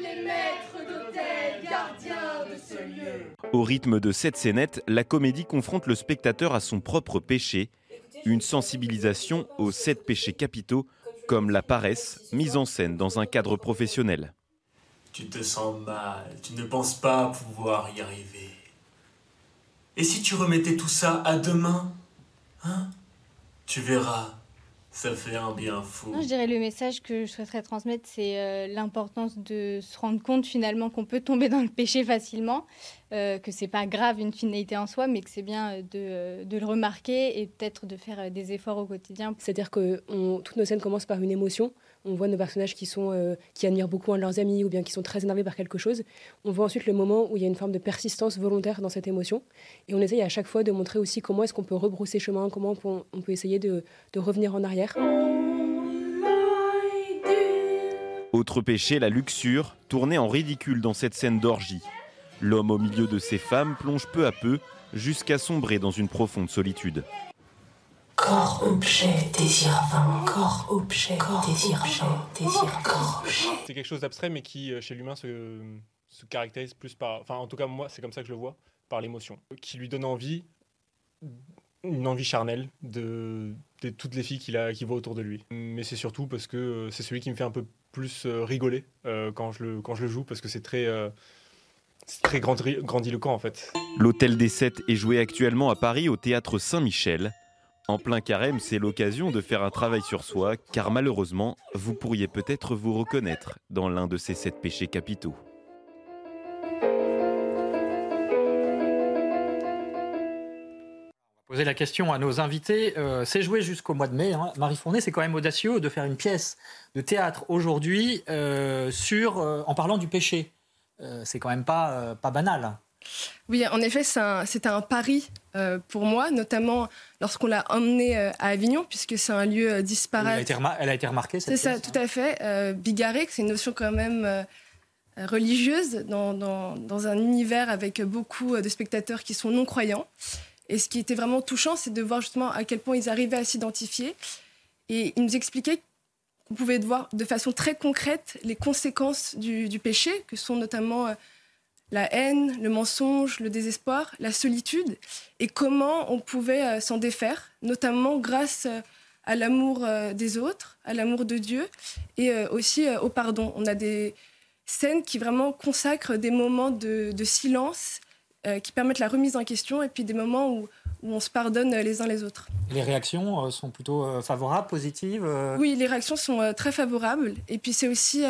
les maîtres d'hôtel, gardiens de ce lieu. Au rythme de cette scénette, la comédie confronte le spectateur à son propre péché, une sensibilisation aux sept péchés capitaux, comme la paresse, mise en scène dans un cadre professionnel. Tu te sens mal, tu ne penses pas pouvoir y arriver. Et si tu remettais tout ça à demain Hein? Tu verras, ça fait un bien fou. je dirais le message que je souhaiterais transmettre, c'est euh, l'importance de se rendre compte finalement qu'on peut tomber dans le péché facilement, euh, que c'est pas grave une finalité en soi, mais que c'est bien de, de, le remarquer et peut-être de faire des efforts au quotidien. C'est-à-dire que toutes nos scènes commencent par une émotion on voit nos personnages qui, euh, admirent beaucoup leurs amis ou bien qui sont très énervés par quelque chose. On voit ensuite le moment où il y a une forme de persistance volontaire dans cette émotion. Et on essaye à chaque fois de montrer aussi comment est-ce qu'on peut rebrousser chemin, comment on peut essayer de, de revenir en arrière. Autre péché, la luxure, tournée en ridicule dans cette scène d'orgie. L'homme au milieu de ces femmes plonge peu à peu jusqu'à sombrer dans une profonde solitude. Corps, objet, désir Corps, objet, désir désir C'est quelque chose d'abstrait, mais qui, euh, chez l'humain, se, se, caractérise plus par. Enfin, en tout cas, moi, c'est comme ça que je le vois, par l'émotion. Qui lui donne envie, une envie charnelle de, de toutes les filles qu'il a, qui voit autour de lui. Mais c'est surtout parce que euh, c'est celui qui me fait un peu plus euh, rigoler quand, je le, quand je le joue, parce que c'est très. C'est très grandiloquent en fait. L'Hôtel des Sept est joué actuellement à Paris au théâtre Saint-Michel. En plein carême, c'est l'occasion de faire un travail sur soi, car malheureusement, vous pourriez peut-être vous reconnaître dans l'un de ces sept péchés capitaux. poser la question à nos invités. Euh, c'est joué jusqu'au mois de mai. Hein. Marie Fournet, c'est quand même audacieux de faire une pièce de théâtre aujourd'hui euh, sur euh, en parlant du péché. c'est quand même pas, pas banal. Oui, en effet, c'était un, pari pour moi, notamment lorsqu'on l'a emmené à Avignon, puisque c'est un lieu disparu. Elle, elle, a été remarquée, C'est ça, tout à fait. bigarré, c'est une notion quand même religieuse dans, dans, dans, un univers avec beaucoup de spectateurs qui sont non-croyants. Et ce qui était vraiment touchant, c'est de voir justement à quel point ils arrivaient à s'identifier. Et ils nous expliquaient qu'on pouvait voir de façon très concrète les conséquences du, péché, que sont notamment euh, la haine, le mensonge, le désespoir, la solitude, et comment on pouvait euh, s'en défaire, notamment grâce euh, à l'amour des autres, à l'amour de Dieu, et aussi au pardon. On a des scènes qui vraiment consacrent des moments de, de silence euh, qui permettent la remise en question et puis des moments où, où on se pardonne les uns les autres. Les réactions euh, sont plutôt euh, favorables, positives Oui, les réactions sont très favorables. Et puis c'est aussi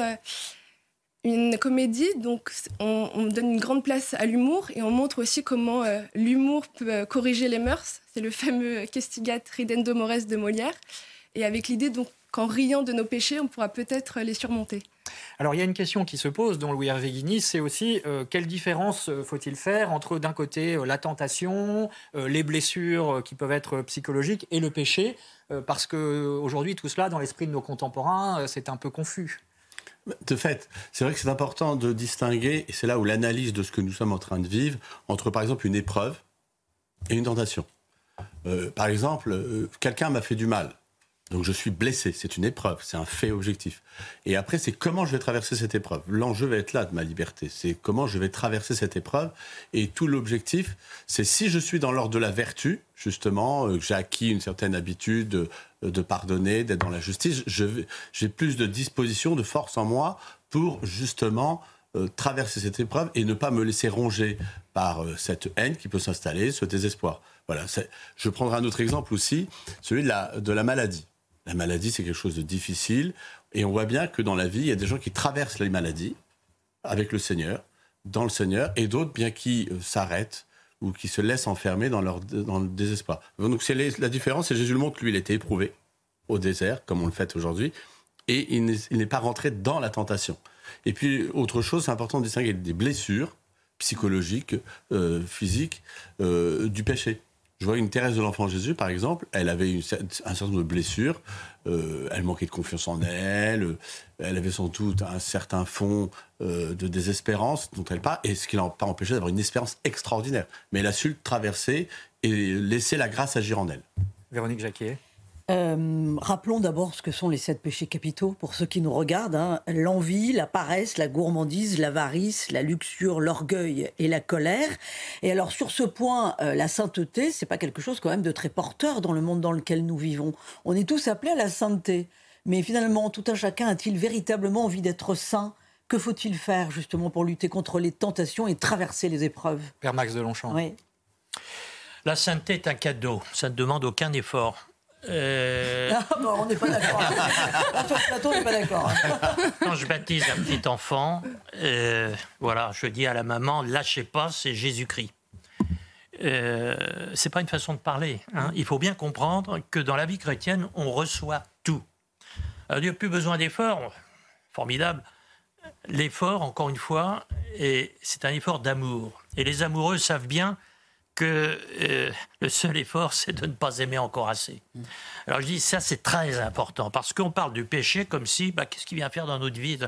une comédie, donc on, donne une grande place à l'humour et on montre aussi comment l'humour peut corriger les mœurs. C'est le fameux Kestigat ridendo mores de Molière. Et avec l'idée donc qu'en riant de nos péchés, on pourra peut-être les surmonter. Alors il y a une question qui se pose dans Louis Hervé c'est aussi euh, quelle différence euh, faut-il faire entre d'un côté euh, la tentation, les blessures qui peuvent être psychologiques et le péché, parce qu'aujourd'hui tout cela dans l'esprit de nos contemporains c'est un peu confus. De fait, c'est vrai que c'est important de distinguer, et c'est là où l'analyse de ce que nous sommes en train de vivre, entre par exemple une épreuve et une tentation. par exemple, quelqu'un m'a fait du mal. Donc je suis blessé, c'est une épreuve, c'est un fait objectif. Et après, c'est comment je vais traverser cette épreuve. L'enjeu va être là de ma liberté, c'est comment je vais traverser cette épreuve. Et tout l'objectif, c'est si je suis dans l'ordre de la vertu, justement, euh, j'ai acquis une certaine habitude de, pardonner, d'être dans la justice, j'ai plus de disposition, de force en moi pour justement euh, traverser cette épreuve et ne pas me laisser ronger par euh, cette haine qui peut s'installer, ce désespoir. Voilà. Je prendrai un autre exemple aussi, celui de la, de la maladie. La maladie, c'est quelque chose de difficile. Et on voit bien que dans la vie, il y a des gens qui traversent les maladies avec le Seigneur, dans le Seigneur, et d'autres, bien qui euh, s'arrêtent ou qui se laissent enfermer dans, leur, dans le désespoir. Donc c'est la différence, c'est Jésus le montre, lui, il était éprouvé au désert, comme on le fait aujourd'hui, et il n'est pas rentré dans la tentation. Et puis, autre chose, c'est important de distinguer des blessures psychologiques, euh, physiques, euh, du péché. Je vois une Thérèse de l'Enfant Jésus, par exemple, elle avait un certain nombre de blessures, euh, elle manquait de confiance en elle, elle avait sans doute un certain fond euh, de désespérance dont elle part, et ce qui l'a pas empêché d'avoir une espérance extraordinaire. Mais elle a su le traverser et laisser la grâce agir en elle. Véronique Jacquier euh, rappelons d'abord ce que sont les sept péchés capitaux pour ceux qui nous regardent. Hein. L'envie, la paresse, la gourmandise, l'avarice, la luxure, l'orgueil et la colère. Et alors sur ce point, euh, la sainteté, c'est pas quelque chose quand même de très porteur dans le monde dans lequel nous vivons. On est tous appelés à la sainteté. Mais finalement, tout un chacun a-t-il véritablement envie d'être saint? Que faut-il faire justement pour lutter contre les tentations et traverser les épreuves? Père Max de Longchamp. Oui. La sainteté est un cadeau, ça ne demande aucun effort. Euh... Ah bon, on n'est pas d'accord. on n'est pas d'accord. Quand je baptise un petit enfant, euh, voilà, je dis à la maman, lâchez pas, c'est Jésus-Christ. Euh, c'est pas une façon de parler. Hein. Il faut bien comprendre que dans la vie chrétienne, on reçoit tout. il n'y a plus besoin d'effort. Formidable. L'effort, encore une fois, c'est un effort d'amour. Et les amoureux savent bien que euh, le seul effort, c'est de ne pas aimer encore assez. Mm. Alors je dis, ça c'est très important, parce qu'on parle du péché comme si, bah, qu'est-ce qu'il vient faire dans notre vie?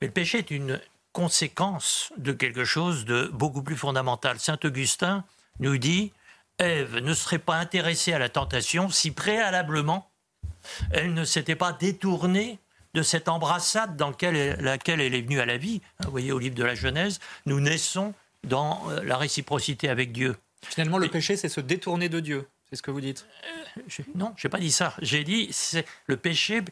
Mais le péché est une conséquence de quelque chose de beaucoup plus fondamental. Saint Augustin nous dit, Ève ne serait pas intéressée à la tentation si préalablement elle ne s'était pas détournée de cette embrassade dans laquelle elle est venue à la vie. Vous voyez, au livre de la Genèse, nous naissons dans euh, la réciprocité avec Dieu. Finalement, le péché, c'est se détourner de Dieu. C'est ce que vous dites euh, je, Non, je n'ai pas dit ça. J'ai dit c'est le péché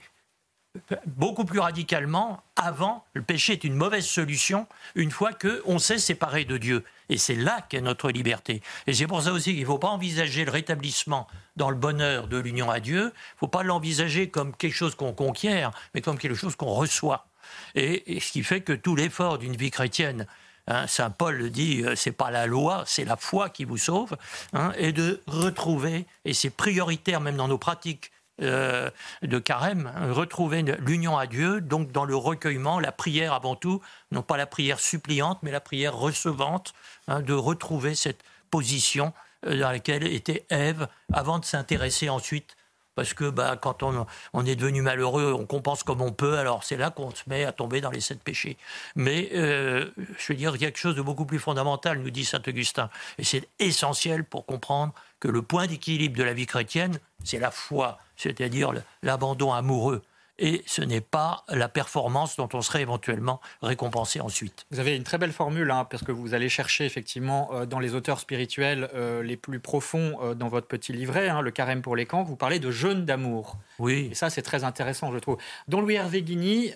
beaucoup plus radicalement, avant, le péché est une mauvaise solution une fois qu'on s'est séparé de Dieu. Et c'est là qu'est notre liberté. Et c'est pour ça aussi qu'il ne faut pas envisager le rétablissement dans le bonheur de l'union à Dieu. Il ne faut pas l'envisager comme quelque chose qu'on conquiert, mais comme quelque chose qu'on reçoit. Et, ce qui fait que tout l'effort d'une vie chrétienne, hein, Saint Paul le dit, euh, c'est pas la loi, c'est la foi qui vous sauve, hein, et de retrouver, et c'est prioritaire même dans nos pratiques euh, de carême, retrouver l'union à Dieu, donc dans le recueillement, la prière avant tout, non pas la prière suppliante, mais la prière recevante, hein, de retrouver cette position euh, dans laquelle était Ève avant de s'intéresser ensuite parce que bah, quand on, on, est devenu malheureux, on compense comme on peut, alors c'est là qu'on se met à tomber dans les sept péchés. Mais euh, je veux dire quelque chose de beaucoup plus fondamental, nous dit saint Augustin, et c'est essentiel pour comprendre que le point d'équilibre de la vie chrétienne, c'est la foi, c'est-à-dire l'abandon amoureux et ce n'est pas la performance dont on serait éventuellement récompensé ensuite. Vous avez une très belle formule, hein, parce que vous allez chercher effectivement euh, dans les auteurs spirituels euh, les plus profonds euh, dans votre petit livret, hein, le carême pour les camps, vous parlez de jeûne d'amour. Oui. Et ça, c'est très intéressant, je trouve. Don Louis-Hervé Guigny,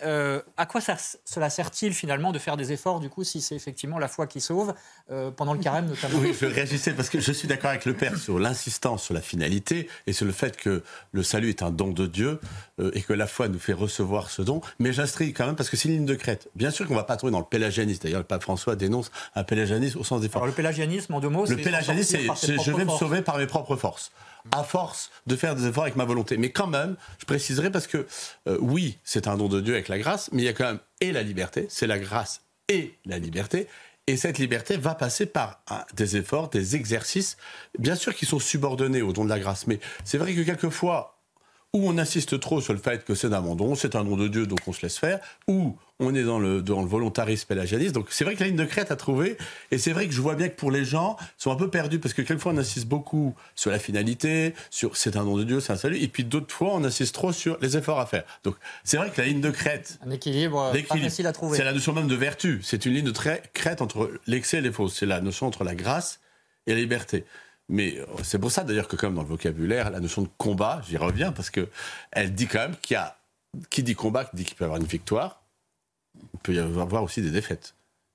à quoi ça, cela sert-il finalement de faire des efforts, du coup, si c'est effectivement la foi qui sauve, pendant le carême notamment Oui, je réagissais parce que je suis d'accord avec le Père sur l'insistance sur la finalité et sur le fait que le salut est un don de Dieu et que la foi nous fait recevoir ce don, mais j'inscris quand même parce que c'est une ligne de crête. Bien sûr qu'on ne va pas trouver dans le pélagianisme. D'ailleurs, le pape François dénonce un pélagianisme au sens des forces. Alors, le pélagianisme, en deux mots, Le pélagianisme, c'est je vais me sauver par mes propres forces à force de faire des efforts avec ma volonté. Mais quand même, je préciserai parce que euh, oui, c'est un don de Dieu avec la grâce, mais il y a quand même et la liberté, c'est la grâce et la liberté. Et cette liberté va passer par des efforts, des exercices, bien sûr qui sont subordonnés au don de la grâce. Mais c'est vrai que quelquefois, ou on insiste trop sur le fait que c'est un don, c'est un don de Dieu, donc on se laisse faire, ou on est dans le, dans le volontarisme pélagianiste. Donc c'est vrai que la ligne de crête a trouvé, et c'est vrai que je vois bien que pour les gens, ils sont un peu perdus, parce que quelquefois on insiste beaucoup sur la finalité, sur c'est un don de Dieu, c'est un salut, et puis d'autres fois on insiste trop sur les efforts à faire. Donc c'est vrai que la ligne de crête... Un équilibre, pas facile à trouver. C'est la notion même de vertu, c'est une ligne de crête entre l'excès et les fausses, c'est la notion entre la grâce et la liberté. Mais euh, c'est pour ça d'ailleurs que comme dans le vocabulaire, la notion de combat, j'y reviens parce que elle dit quand même qu'il y a qui dit combat, dit qu'il peut y avoir une victoire, il peut y avoir aussi des défaites.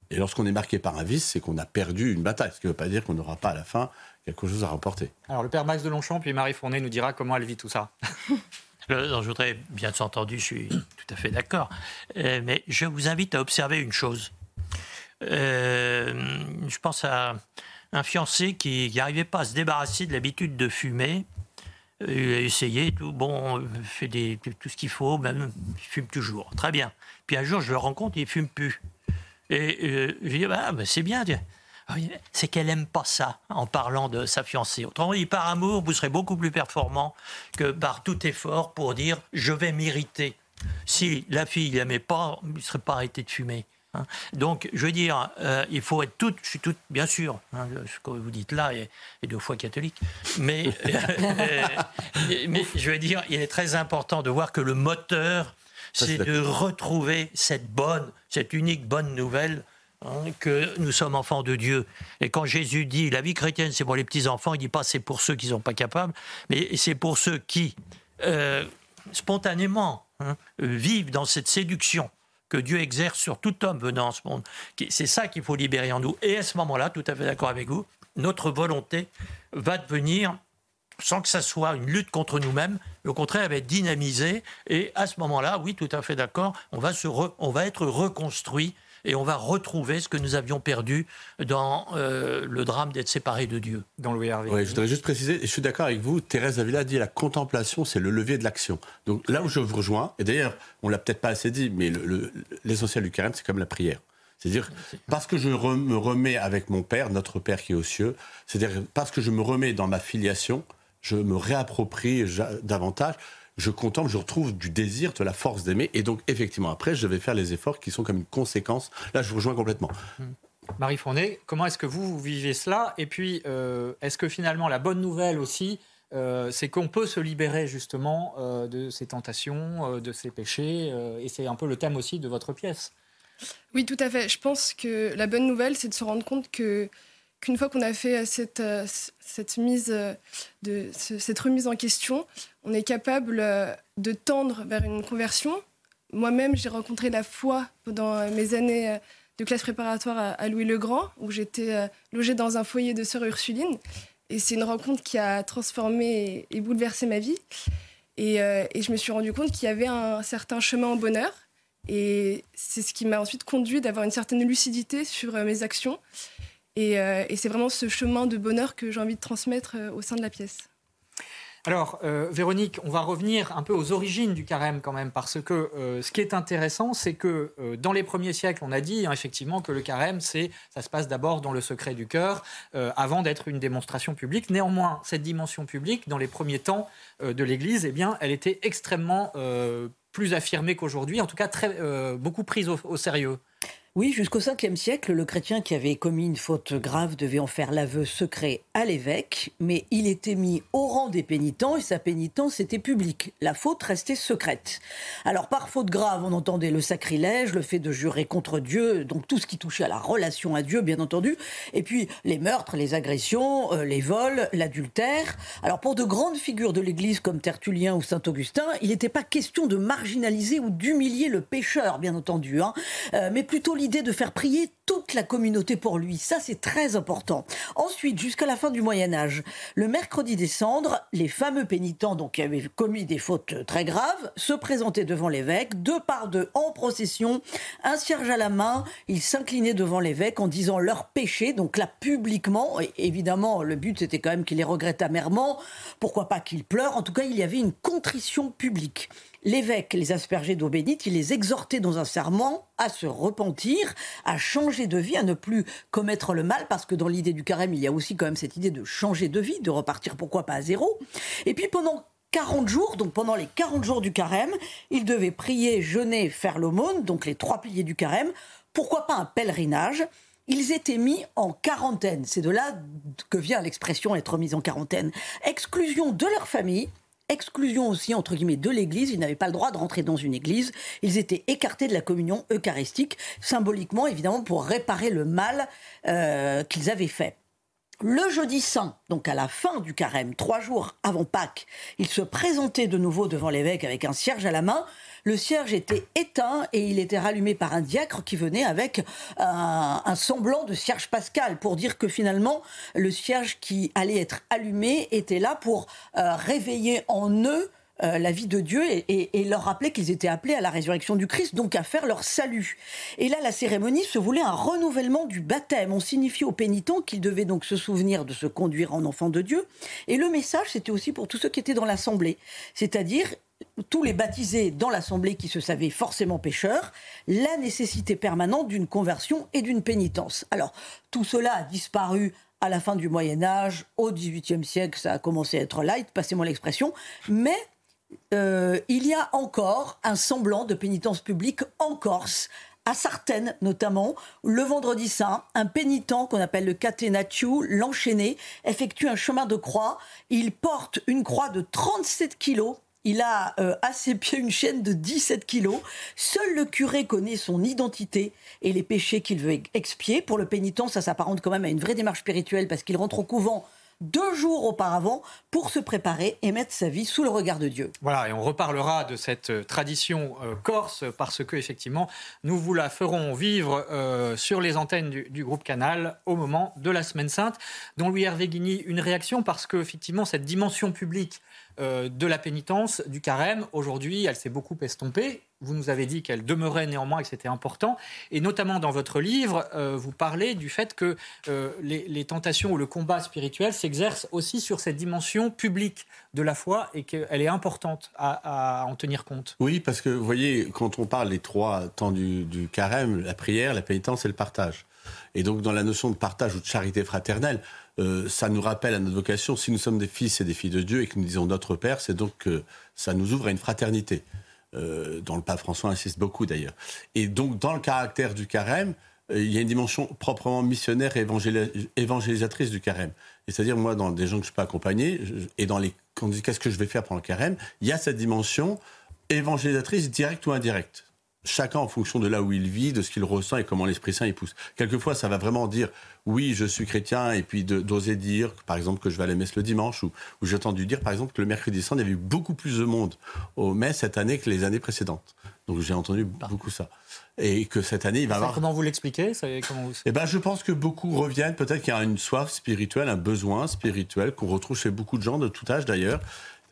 Et lorsqu'on est marqué par un vice, c'est qu'on a perdu une bataille, ce qui ne veut pas dire qu'on n'aura pas à la fin quelque chose à remporter. Alors le père Max de Longchamp, puis Marie Fournet nous dira comment elle vit tout ça. je voudrais, bien entendu, je suis tout à fait d'accord, euh, mais je vous invite à observer une chose. Euh, je pense à un fiancé qui n'arrivait pas à se débarrasser de l'habitude de fumer. Il a essayé, tout, bon, fait des, tout ce qu'il faut, même il fume toujours. Très bien. Puis un jour, je le rencontre, il fume plus. Et euh, je lui dis, bah, bah, c'est bien. Ah c'est qu'elle aime pas ça en parlant de sa fiancée. Autrement dit, par amour, vous serez beaucoup plus performant que par tout effort pour dire je vais m'irriter. Si la fille n'aimait pas, il ne serait pas arrêté de fumer. Hein. Donc, je veux dire, euh, il faut être tout, je suis tout, bien sûr, hein, ce que vous dites là est, deux fois catholique, mais, euh, mais je veux dire, il est très important de voir que le moteur, c'est de retrouver cette bonne, cette unique bonne nouvelle hein, que nous sommes enfants de Dieu. Et quand Jésus dit la vie chrétienne, c'est pour les petits-enfants, il dit pas c'est pour ceux qui ne sont pas capables, mais c'est pour ceux qui, euh, spontanément, vivent dans cette séduction que Dieu exerce sur tout homme venant en ce monde. C'est ça qu'il faut libérer en nous. Et à ce moment-là, tout à fait d'accord avec vous, notre volonté va devenir, sans que ça soit une lutte contre nous-mêmes, au contraire, elle va être dynamisée. Et à ce moment-là, oui, tout à fait d'accord, on, va on va être reconstruit et on va retrouver ce que nous avions perdu dans euh, le drame d'être séparés de Dieu. Dans Louis Hervé. Oui, je voudrais juste préciser, et je suis d'accord avec vous, Thérèse Avila dit la contemplation, c'est le levier de l'action. Donc là où je vous rejoins, et d'ailleurs, on l'a peut-être pas assez dit, mais l'essentiel du carême, c'est comme la prière. C'est-à-dire, parce que je me remets avec mon Père, notre Père qui est aux cieux, c'est-à-dire parce que je me remets dans ma filiation, je me réapproprie davantage je contemple, je retrouve du désir, de la force d'aimer. Et donc, effectivement, après, je vais faire les efforts qui sont comme une conséquence. Là, je vous rejoins complètement. Hmm. Marie Fournet, comment est-ce que vous, vivez cela? Et puis, euh, est-ce que finalement, la bonne nouvelle aussi, euh, c'est qu'on peut se libérer justement euh, de ces tentations, de ces péchés Et c'est un peu le thème aussi de votre pièce? Oui, tout à fait. Je pense que la bonne nouvelle, c'est de se rendre compte que qu'une fois qu'on a fait cette, cette, mise de, cette remise en question, on est capable euh, de tendre vers une conversion moi-même, j'ai rencontré la foi pendant mes années de classe préparatoire à, Louis le Grand, où j'étais logée dans un foyer de sœurs Ursuline. Et c'est une rencontre qui a transformé et, bouleversé ma vie. Et, et, je me suis rendu compte qu'il y avait un certain chemin au bonheur. Et c'est ce qui m'a ensuite conduit d'avoir une certaine lucidité sur mes actions. Et, et c'est vraiment ce chemin de bonheur que j'ai envie de transmettre au sein de la pièce. Alors, euh, Véronique, on va revenir un peu aux origines du carême quand même, parce que euh, ce qui est intéressant, c'est que euh, dans les premiers siècles, on a dit hein, effectivement que le carême, c'est, ça se passe d'abord dans le secret du cœur, avant d'être une démonstration publique. Néanmoins, cette dimension publique, dans les premiers temps de l'Église, eh bien, elle était extrêmement plus affirmée qu'aujourd'hui, en tout cas très, beaucoup prise au sérieux. Oui, jusqu'au 5e siècle, le chrétien qui avait commis une faute grave devait en faire l'aveu secret à l'évêque, mais il était mis au rang des pénitents et sa pénitence était publique. La faute restait secrète. Alors par faute grave, on entendait le sacrilège, le fait de jurer contre Dieu, donc tout ce qui touchait à la relation à Dieu, bien entendu, et puis les meurtres, les agressions, euh, les vols, l'adultère. Alors pour de grandes figures de l'Église comme Tertullien ou Saint Augustin, il n'était pas question de marginaliser ou d'humilier le pécheur, bien entendu, hein, euh, mais plutôt l'idée de faire prier toute la communauté pour lui. Ça, c'est très important. Ensuite, jusqu'à la fin du Moyen Âge, le mercredi des cendres, les fameux pénitents donc, qui avaient commis des fautes très graves se présentaient devant l'évêque, deux par deux en procession, un cierge à la main. Ils s'inclinaient devant l'évêque en disant leur péché, donc là publiquement. Et évidemment, le but c'était quand même qu'il les regrette amèrement. Pourquoi pas qu'il pleure En tout cas, il y avait une contrition publique. L'évêque les aspergeait d'eau bénite, il les exhortait dans un serment à se repentir, à changer de vie, à ne plus commettre le mal, parce que dans l'idée du carême, il y a aussi quand même cette idée de changer de vie, de repartir pourquoi pas à zéro. Et puis pendant 40 jours, donc pendant les 40 jours du carême, il devait prier, jeûner, faire l'aumône, donc les trois piliers du carême. Pourquoi pas un pèlerinage? Ils étaient mis en quarantaine. C'est de là que vient l'expression être mis en quarantaine. Exclusion de leur famille, exclusion aussi, entre guillemets, de l'Église. Ils n'avaient pas le droit de rentrer dans une Église. Ils étaient écartés de la communion eucharistique, symboliquement, évidemment, pour réparer le mal euh, qu'ils avaient fait. Le jeudi saint, donc à la fin du carême, trois jours avant Pâques, ils se présentaient de nouveau devant l'évêque avec un cierge à la main le cierge était éteint et il était rallumé par un diacre qui venait avec un, semblant de cierge pascal pour dire que finalement le cierge qui allait être allumé était là pour euh, réveiller en eux euh, la vie de Dieu et, leur rappeler qu'ils étaient appelés à la résurrection du Christ, donc à faire leur salut. Et là, la cérémonie se voulait un renouvellement du baptême. On signifiait aux pénitents qu'ils devaient donc se souvenir de se conduire en enfant de Dieu. Et le message, c'était aussi pour tous ceux qui étaient dans l'assemblée. C'est-à-dire, tous les baptisés dans l'Assemblée qui se savaient forcément pécheurs, la nécessité permanente d'une conversion et d'une pénitence. Alors, tout cela a disparu à la fin du Moyen Âge, au XVIIIe siècle, ça a commencé à être light, passez-moi l'expression, mais euh, il y a encore un semblant de pénitence publique en Corse, à Sartène notamment, le vendredi saint, un pénitent qu'on appelle le catenacciu, l'enchaîné, effectue un chemin de croix. Il porte une croix de 37 kilos il a euh, à ses pieds une chaîne de 17 kilos. Seul le curé connaît son identité et les péchés qu'il veut expier. Pour le pénitent, ça s'apparente quand même à une vraie démarche spirituelle parce qu'il rentre au couvent deux jours auparavant pour se préparer et mettre sa vie sous le regard de Dieu. Voilà, et on reparlera de cette euh, tradition euh, corse parce que effectivement, nous vous la ferons vivre sur les antennes du, groupe Canal au moment de la Semaine Sainte. Dont Louis Hervé Guigny, une réaction parce que effectivement cette dimension publique euh, de la pénitence, du carême. Aujourd'hui, elle s'est beaucoup estompée. Vous nous avez dit qu'elle demeurait néanmoins et que c'était important. Et notamment dans votre livre, euh, vous parlez du fait que euh, les, tentations ou le combat spirituel s'exercent aussi sur cette dimension publique de la foi et qu'elle est importante à, en tenir compte. Oui, parce que vous voyez, quand on parle des trois temps du, du carême, la prière, la pénitence et le partage. Et donc dans la notion de partage ou de charité fraternelle, euh, ça nous rappelle à notre vocation, si nous sommes des fils et des filles de Dieu et que nous disons notre Père, c'est donc que ça nous ouvre à une fraternité, euh, dont le pape François insiste beaucoup d'ailleurs. Et donc dans le caractère du carême, euh, il y a une dimension proprement missionnaire et évangélisatrice du carême. C'est-à-dire, moi, dans des gens que je peux accompagner, et dans les, qu'est-ce que je vais faire pendant le carême, il y a cette dimension évangélisatrice directe ou indirecte. Chacun en fonction de là où il vit, de ce qu'il ressent et comment l'Esprit Saint y pousse. Quelquefois, ça va vraiment dire oui, je suis chrétien, et puis d'oser dire, par exemple, que je vais à la messe le dimanche, ou, j'ai entendu dire, par exemple, que le mercredi saint, il y avait eu beaucoup plus de monde aux messes cette année que les années précédentes. Donc j'ai entendu beaucoup ça. Et que cette année, il va avoir. Comment vous l'expliquez Eh ben, je pense que beaucoup reviennent. Peut-être qu'il y a une soif spirituelle, un besoin spirituel qu'on retrouve chez beaucoup de gens de tout âge d'ailleurs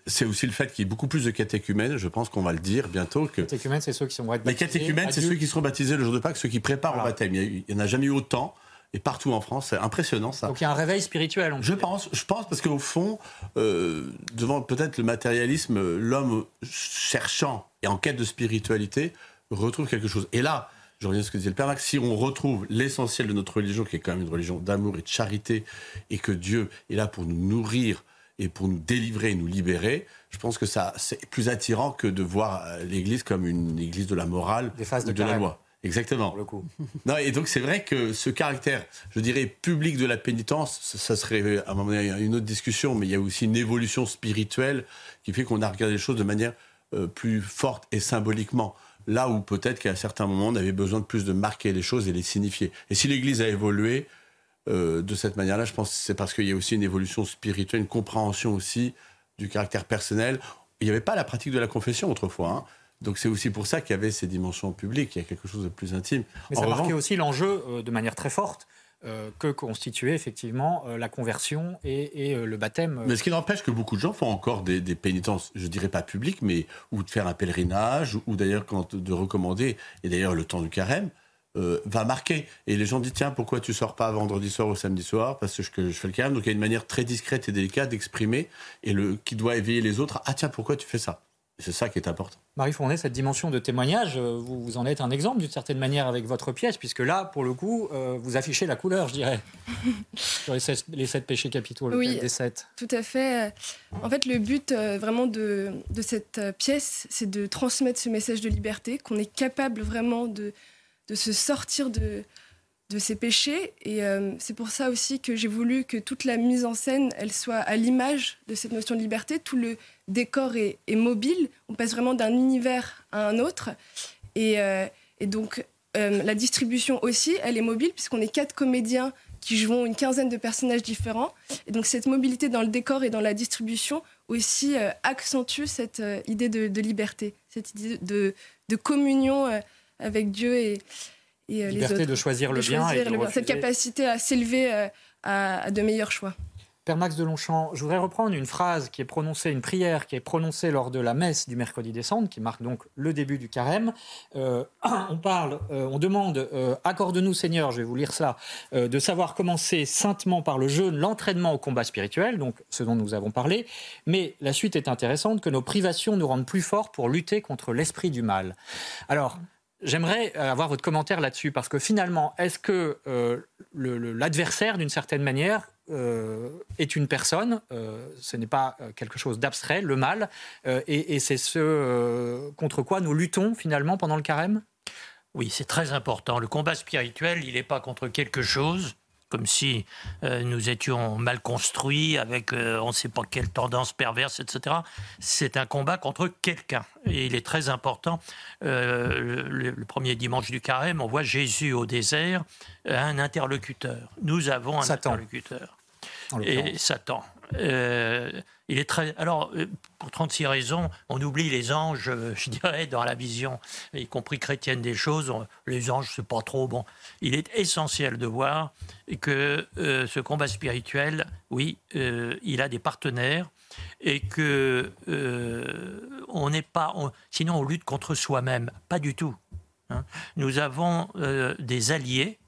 c'est aussi le fait qu'il y ait beaucoup plus de catéchumènes. Je pense qu'on va le dire bientôt. Que... Catéchumènes, c'est ceux qui sont baptisés. Les catéchumènes, c'est ceux qui seront baptisés le jour de Pâques, ceux qui préparent au baptême. Il n'y en a jamais eu autant. Et partout en France, c'est impressionnant ça. Donc il y a un réveil spirituel. Je pense, je pense parce qu'au fond, euh, devant peut-être le matérialisme, l'homme cherchant et en quête de spiritualité retrouve quelque chose. Et là, je reviens à ce que disait le Père Max, si on retrouve l'essentiel de notre religion, qui est quand même une religion d'amour et de charité, et que Dieu est là pour nous nourrir et pour nous délivrer et nous libérer, je pense que ça c'est plus attirant que de voir euh, l'Église comme une Église de la morale Des phases de, de la loi. Exactement. Le coup. non, et donc c'est vrai que ce caractère, je dirais, public de la pénitence, ça, serait à un moment donné une autre discussion, mais il y a aussi une évolution spirituelle qui fait qu'on a regardé les choses de manière euh, plus forte et symboliquement. Là où peut-être qu'à certains moments, on avait besoin de plus de marquer les choses et les signifier. Et si l'Église a évolué, euh, de cette manière-là, je pense que c'est parce qu'il y a aussi une évolution spirituelle, une compréhension aussi du caractère personnel. Il n'y avait pas la pratique de la confession autrefois. Hein. Donc c'est aussi pour ça qu'il y avait ces dimensions publiques, il y a quelque chose de plus intime. Mais ça marquait aussi l'enjeu euh, de manière très forte euh, que constituait effectivement la conversion et, le baptême. Mais ce qui n'empêche que beaucoup de gens font encore des, pénitences, je dirais pas publiques, mais ou de faire un pèlerinage, ou, d'ailleurs quand de recommander, et d'ailleurs le temps du carême, euh, va marquer. Et les gens disent tiens, pourquoi tu sors pas vendredi soir ou samedi soir? Parce que je, fais le carême. Donc il y a une manière très discrète et délicate d'exprimer et le, qui doit éveiller les autres. Ah tiens, pourquoi tu fais ça? C'est ça qui est important. Marie Fournet, cette dimension de témoignage, euh, vous, vous en êtes un exemple d'une certaine manière avec votre pièce, puisque là, pour le coup, euh, vous affichez la couleur, je dirais, sur les sept, péchés capitaux, le oui, des sept. Tout à fait. En fait, le but vraiment de, de cette pièce, c'est de transmettre ce message de liberté, qu'on est capable vraiment de, de se sortir de, de ses péchés. Et euh, c'est pour ça aussi que j'ai voulu que toute la mise en scène, elle soit à l'image de cette notion de liberté. Tout le décor est, mobile. On passe vraiment d'un univers à un autre. Et, euh, donc, euh, la distribution aussi, elle est mobile, puisqu'on est quatre comédiens qui jouent une quinzaine de personnages différents. Et donc, cette mobilité dans le décor et dans la distribution aussi accentue cette idée de, liberté, cette idée de, de communion avec Dieu et, et euh, Liberté les autres. de choisir le bien. et Cette capacité à s'élever euh, à, de meilleurs choix. Père Max de Longchamp, je voudrais reprendre une phrase qui est prononcée, une prière qui est prononcée lors de la messe du mercredi décembre, qui marque donc le début du carême. Euh, on parle, on demande, accorde-nous Seigneur, je vais vous lire ça, de savoir commencer saintement par le jeûne, l'entraînement au combat spirituel, donc ce dont nous avons parlé. Mais la suite est intéressante, que nos privations nous rendent plus forts pour lutter contre l'esprit du mal. Alors, J'aimerais euh, avoir votre commentaire là-dessus, parce que finalement, est-ce que euh, l'adversaire, d'une certaine manière, euh, est une personne Ce n'est pas quelque chose d'abstrait, le mal, et, et c'est ce contre quoi nous luttons finalement pendant le carême? Oui, c'est très important. Le combat spirituel, il n'est pas contre quelque chose, comme si euh, nous étions mal construits, avec euh, on ne sait pas quelle tendance perverse, etc. C'est un combat contre quelqu'un. Et il est très important. Euh, le, premier dimanche du carême, on voit Jésus au désert, un interlocuteur. Nous avons un interlocuteur. Et Satan. Il est très. Alors, euh, pour 36 raisons, on oublie les anges, euh, je dirais, dans la vision, y compris chrétienne des choses. Les anges, c'est pas trop bon. Il est essentiel de voir que euh, ce combat spirituel, oui, il a des partenaires et que on n'est pas. sinon, on lutte contre soi-même. Pas du tout. Hein. Nous avons des alliés,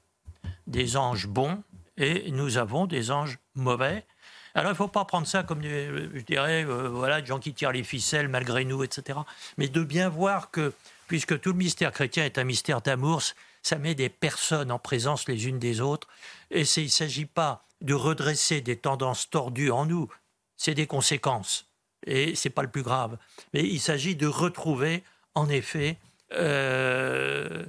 des anges bons, et nous avons des anges mauvais alors, il ne faut pas prendre ça comme, je dirais, euh, voilà, des gens qui tirent les ficelles malgré nous, etc. Mais de bien voir que, puisque tout le mystère chrétien est un mystère d'amour, ça met des personnes en présence les unes des autres. Et il ne s'agit pas de redresser des tendances tordues en nous, c'est des conséquences. Et ce n'est pas le plus grave. Mais il s'agit de retrouver, en effet, euh,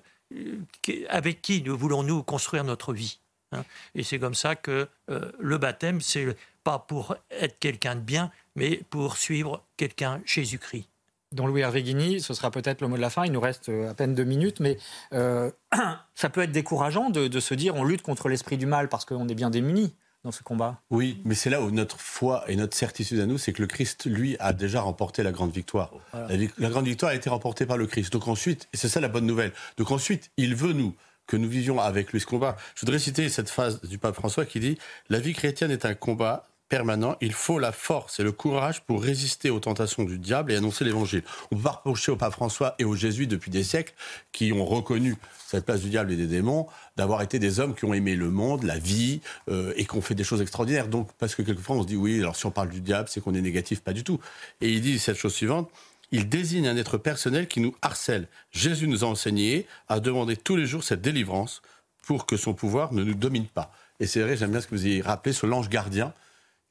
avec qui nous voulons-nous construire notre vie. Hein. Et c'est comme ça que euh, le baptême, c'est pas pour être quelqu'un de bien, mais pour suivre quelqu'un, Jésus-Christ. Don Louis Hervé Guigny, ce sera peut-être le mot de la fin, il nous reste à peine deux minutes, mais ça peut être décourageant de, de se dire on lutte contre l'esprit du mal parce qu'on est bien démunis dans ce combat. Oui, mais c'est là où notre foi et notre certitude à nous, c'est que le Christ, lui, a déjà remporté la grande victoire. La, la, grande victoire a été remportée par le Christ. Donc ensuite, et c'est ça la bonne nouvelle, donc ensuite, il veut nous que nous vivions avec lui ce combat. Je voudrais citer cette phrase du pape François qui dit La vie chrétienne est un combat permanent, il faut la force et le courage pour résister aux tentations du diable et annoncer l'évangile. On peut reprocher au pape François et aux jésuites depuis des siècles qui ont reconnu cette place du diable et des démons d'avoir été des hommes qui ont aimé le monde, la vie euh, et qui ont fait des choses extraordinaires. Donc parce que quelquefois on se dit oui, alors si on parle du diable, c'est qu'on est négatif, pas du tout. Et il dit cette chose suivante il désigne un être personnel qui nous harcèle. Jésus nous a enseigné à demander tous les jours cette délivrance pour que son pouvoir ne nous domine pas. Et c'est vrai, j'aime bien ce que vous avez rappelé sur l'ange gardien.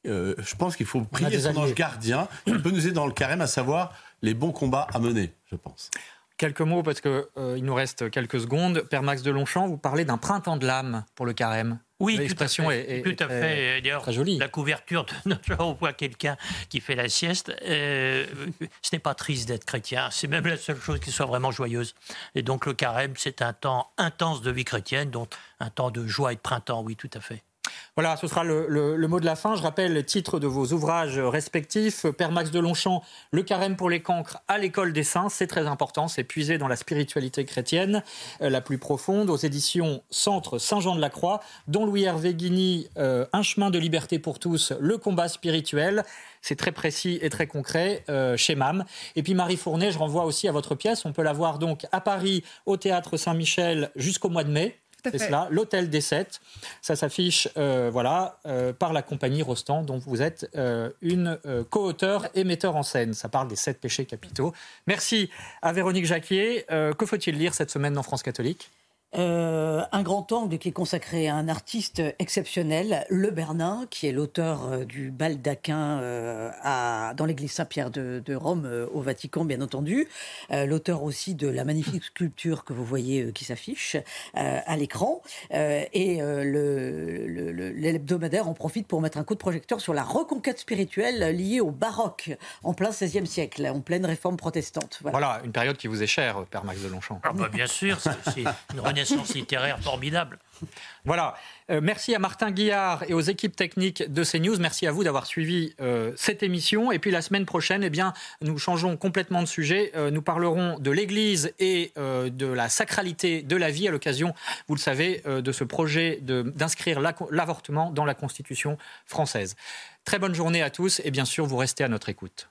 Euh, je pense qu'il faut prier son ange gardien qui peut nous aider dans le carême à savoir les bons combats à mener, je pense. Quelques mots parce qu'il euh, il nous reste quelques secondes. Père Max de Longchamp, vous parlez d'un printemps de l'âme pour le carême. Oui, l'expression est, tout à fait. Très jolie. La couverture de notre on voit quelqu'un qui fait la sieste. Euh, ce n'est pas triste d'être chrétien. C'est même la seule chose qui soit vraiment joyeuse. Et donc le carême, c'est un temps intense de vie chrétienne, donc un temps de joie et de printemps. Oui, tout à fait. Voilà, ce sera le, mot de la fin. Je rappelle les titres de vos ouvrages respectifs. Père Max de Longchamp, Le carême pour les cancres à l'école des saints, c'est très important, c'est puisé dans la spiritualité chrétienne euh, la plus profonde, aux éditions Centre Saint-Jean de la Croix, dont Louis Hervé Guigny, euh, Un chemin de liberté pour tous, le combat spirituel. C'est très précis et très concret euh, chez MAM. Et puis Marie Fournet, je renvoie aussi à votre pièce. On peut la voir donc à Paris, au théâtre Saint-Michel, jusqu'au mois de mai. C'est cela, l'hôtel des Sept. Ça s'affiche euh, voilà, euh, par la compagnie Rostand, dont vous êtes euh, une co-auteur et metteur en scène. Ça parle des sept péchés capitaux. Merci à Véronique Jacquier. que faut-il lire cette semaine dans France catholique? Euh, un grand angle qui est consacré à un artiste exceptionnel, Le Bernin, qui est l'auteur euh, du baldaquin euh, à, dans l'église Saint-Pierre de, de, Rome, au Vatican, bien entendu. l'auteur aussi de la magnifique sculpture que vous voyez qui s'affiche à l'écran. et l'hebdomadaire en profite pour mettre un coup de projecteur sur la reconquête spirituelle liée au baroque en plein XVIe siècle, en pleine réforme protestante. Voilà. une période qui vous est chère, Père Max de Longchamp. Ah bah bien sûr, c'est une renaissance littéraire formidable. Voilà. Euh, merci à Martin Guillard et aux équipes techniques de CNews. Merci à vous d'avoir suivi euh, cette émission. Et puis la semaine prochaine, eh bien, nous changeons complètement de sujet. Euh, nous parlerons de l'Église et de la sacralité de la vie à l'occasion, vous le savez, de ce projet d'inscrire l'avortement dans la Constitution française. Très bonne journée à tous et bien sûr, vous restez à notre écoute.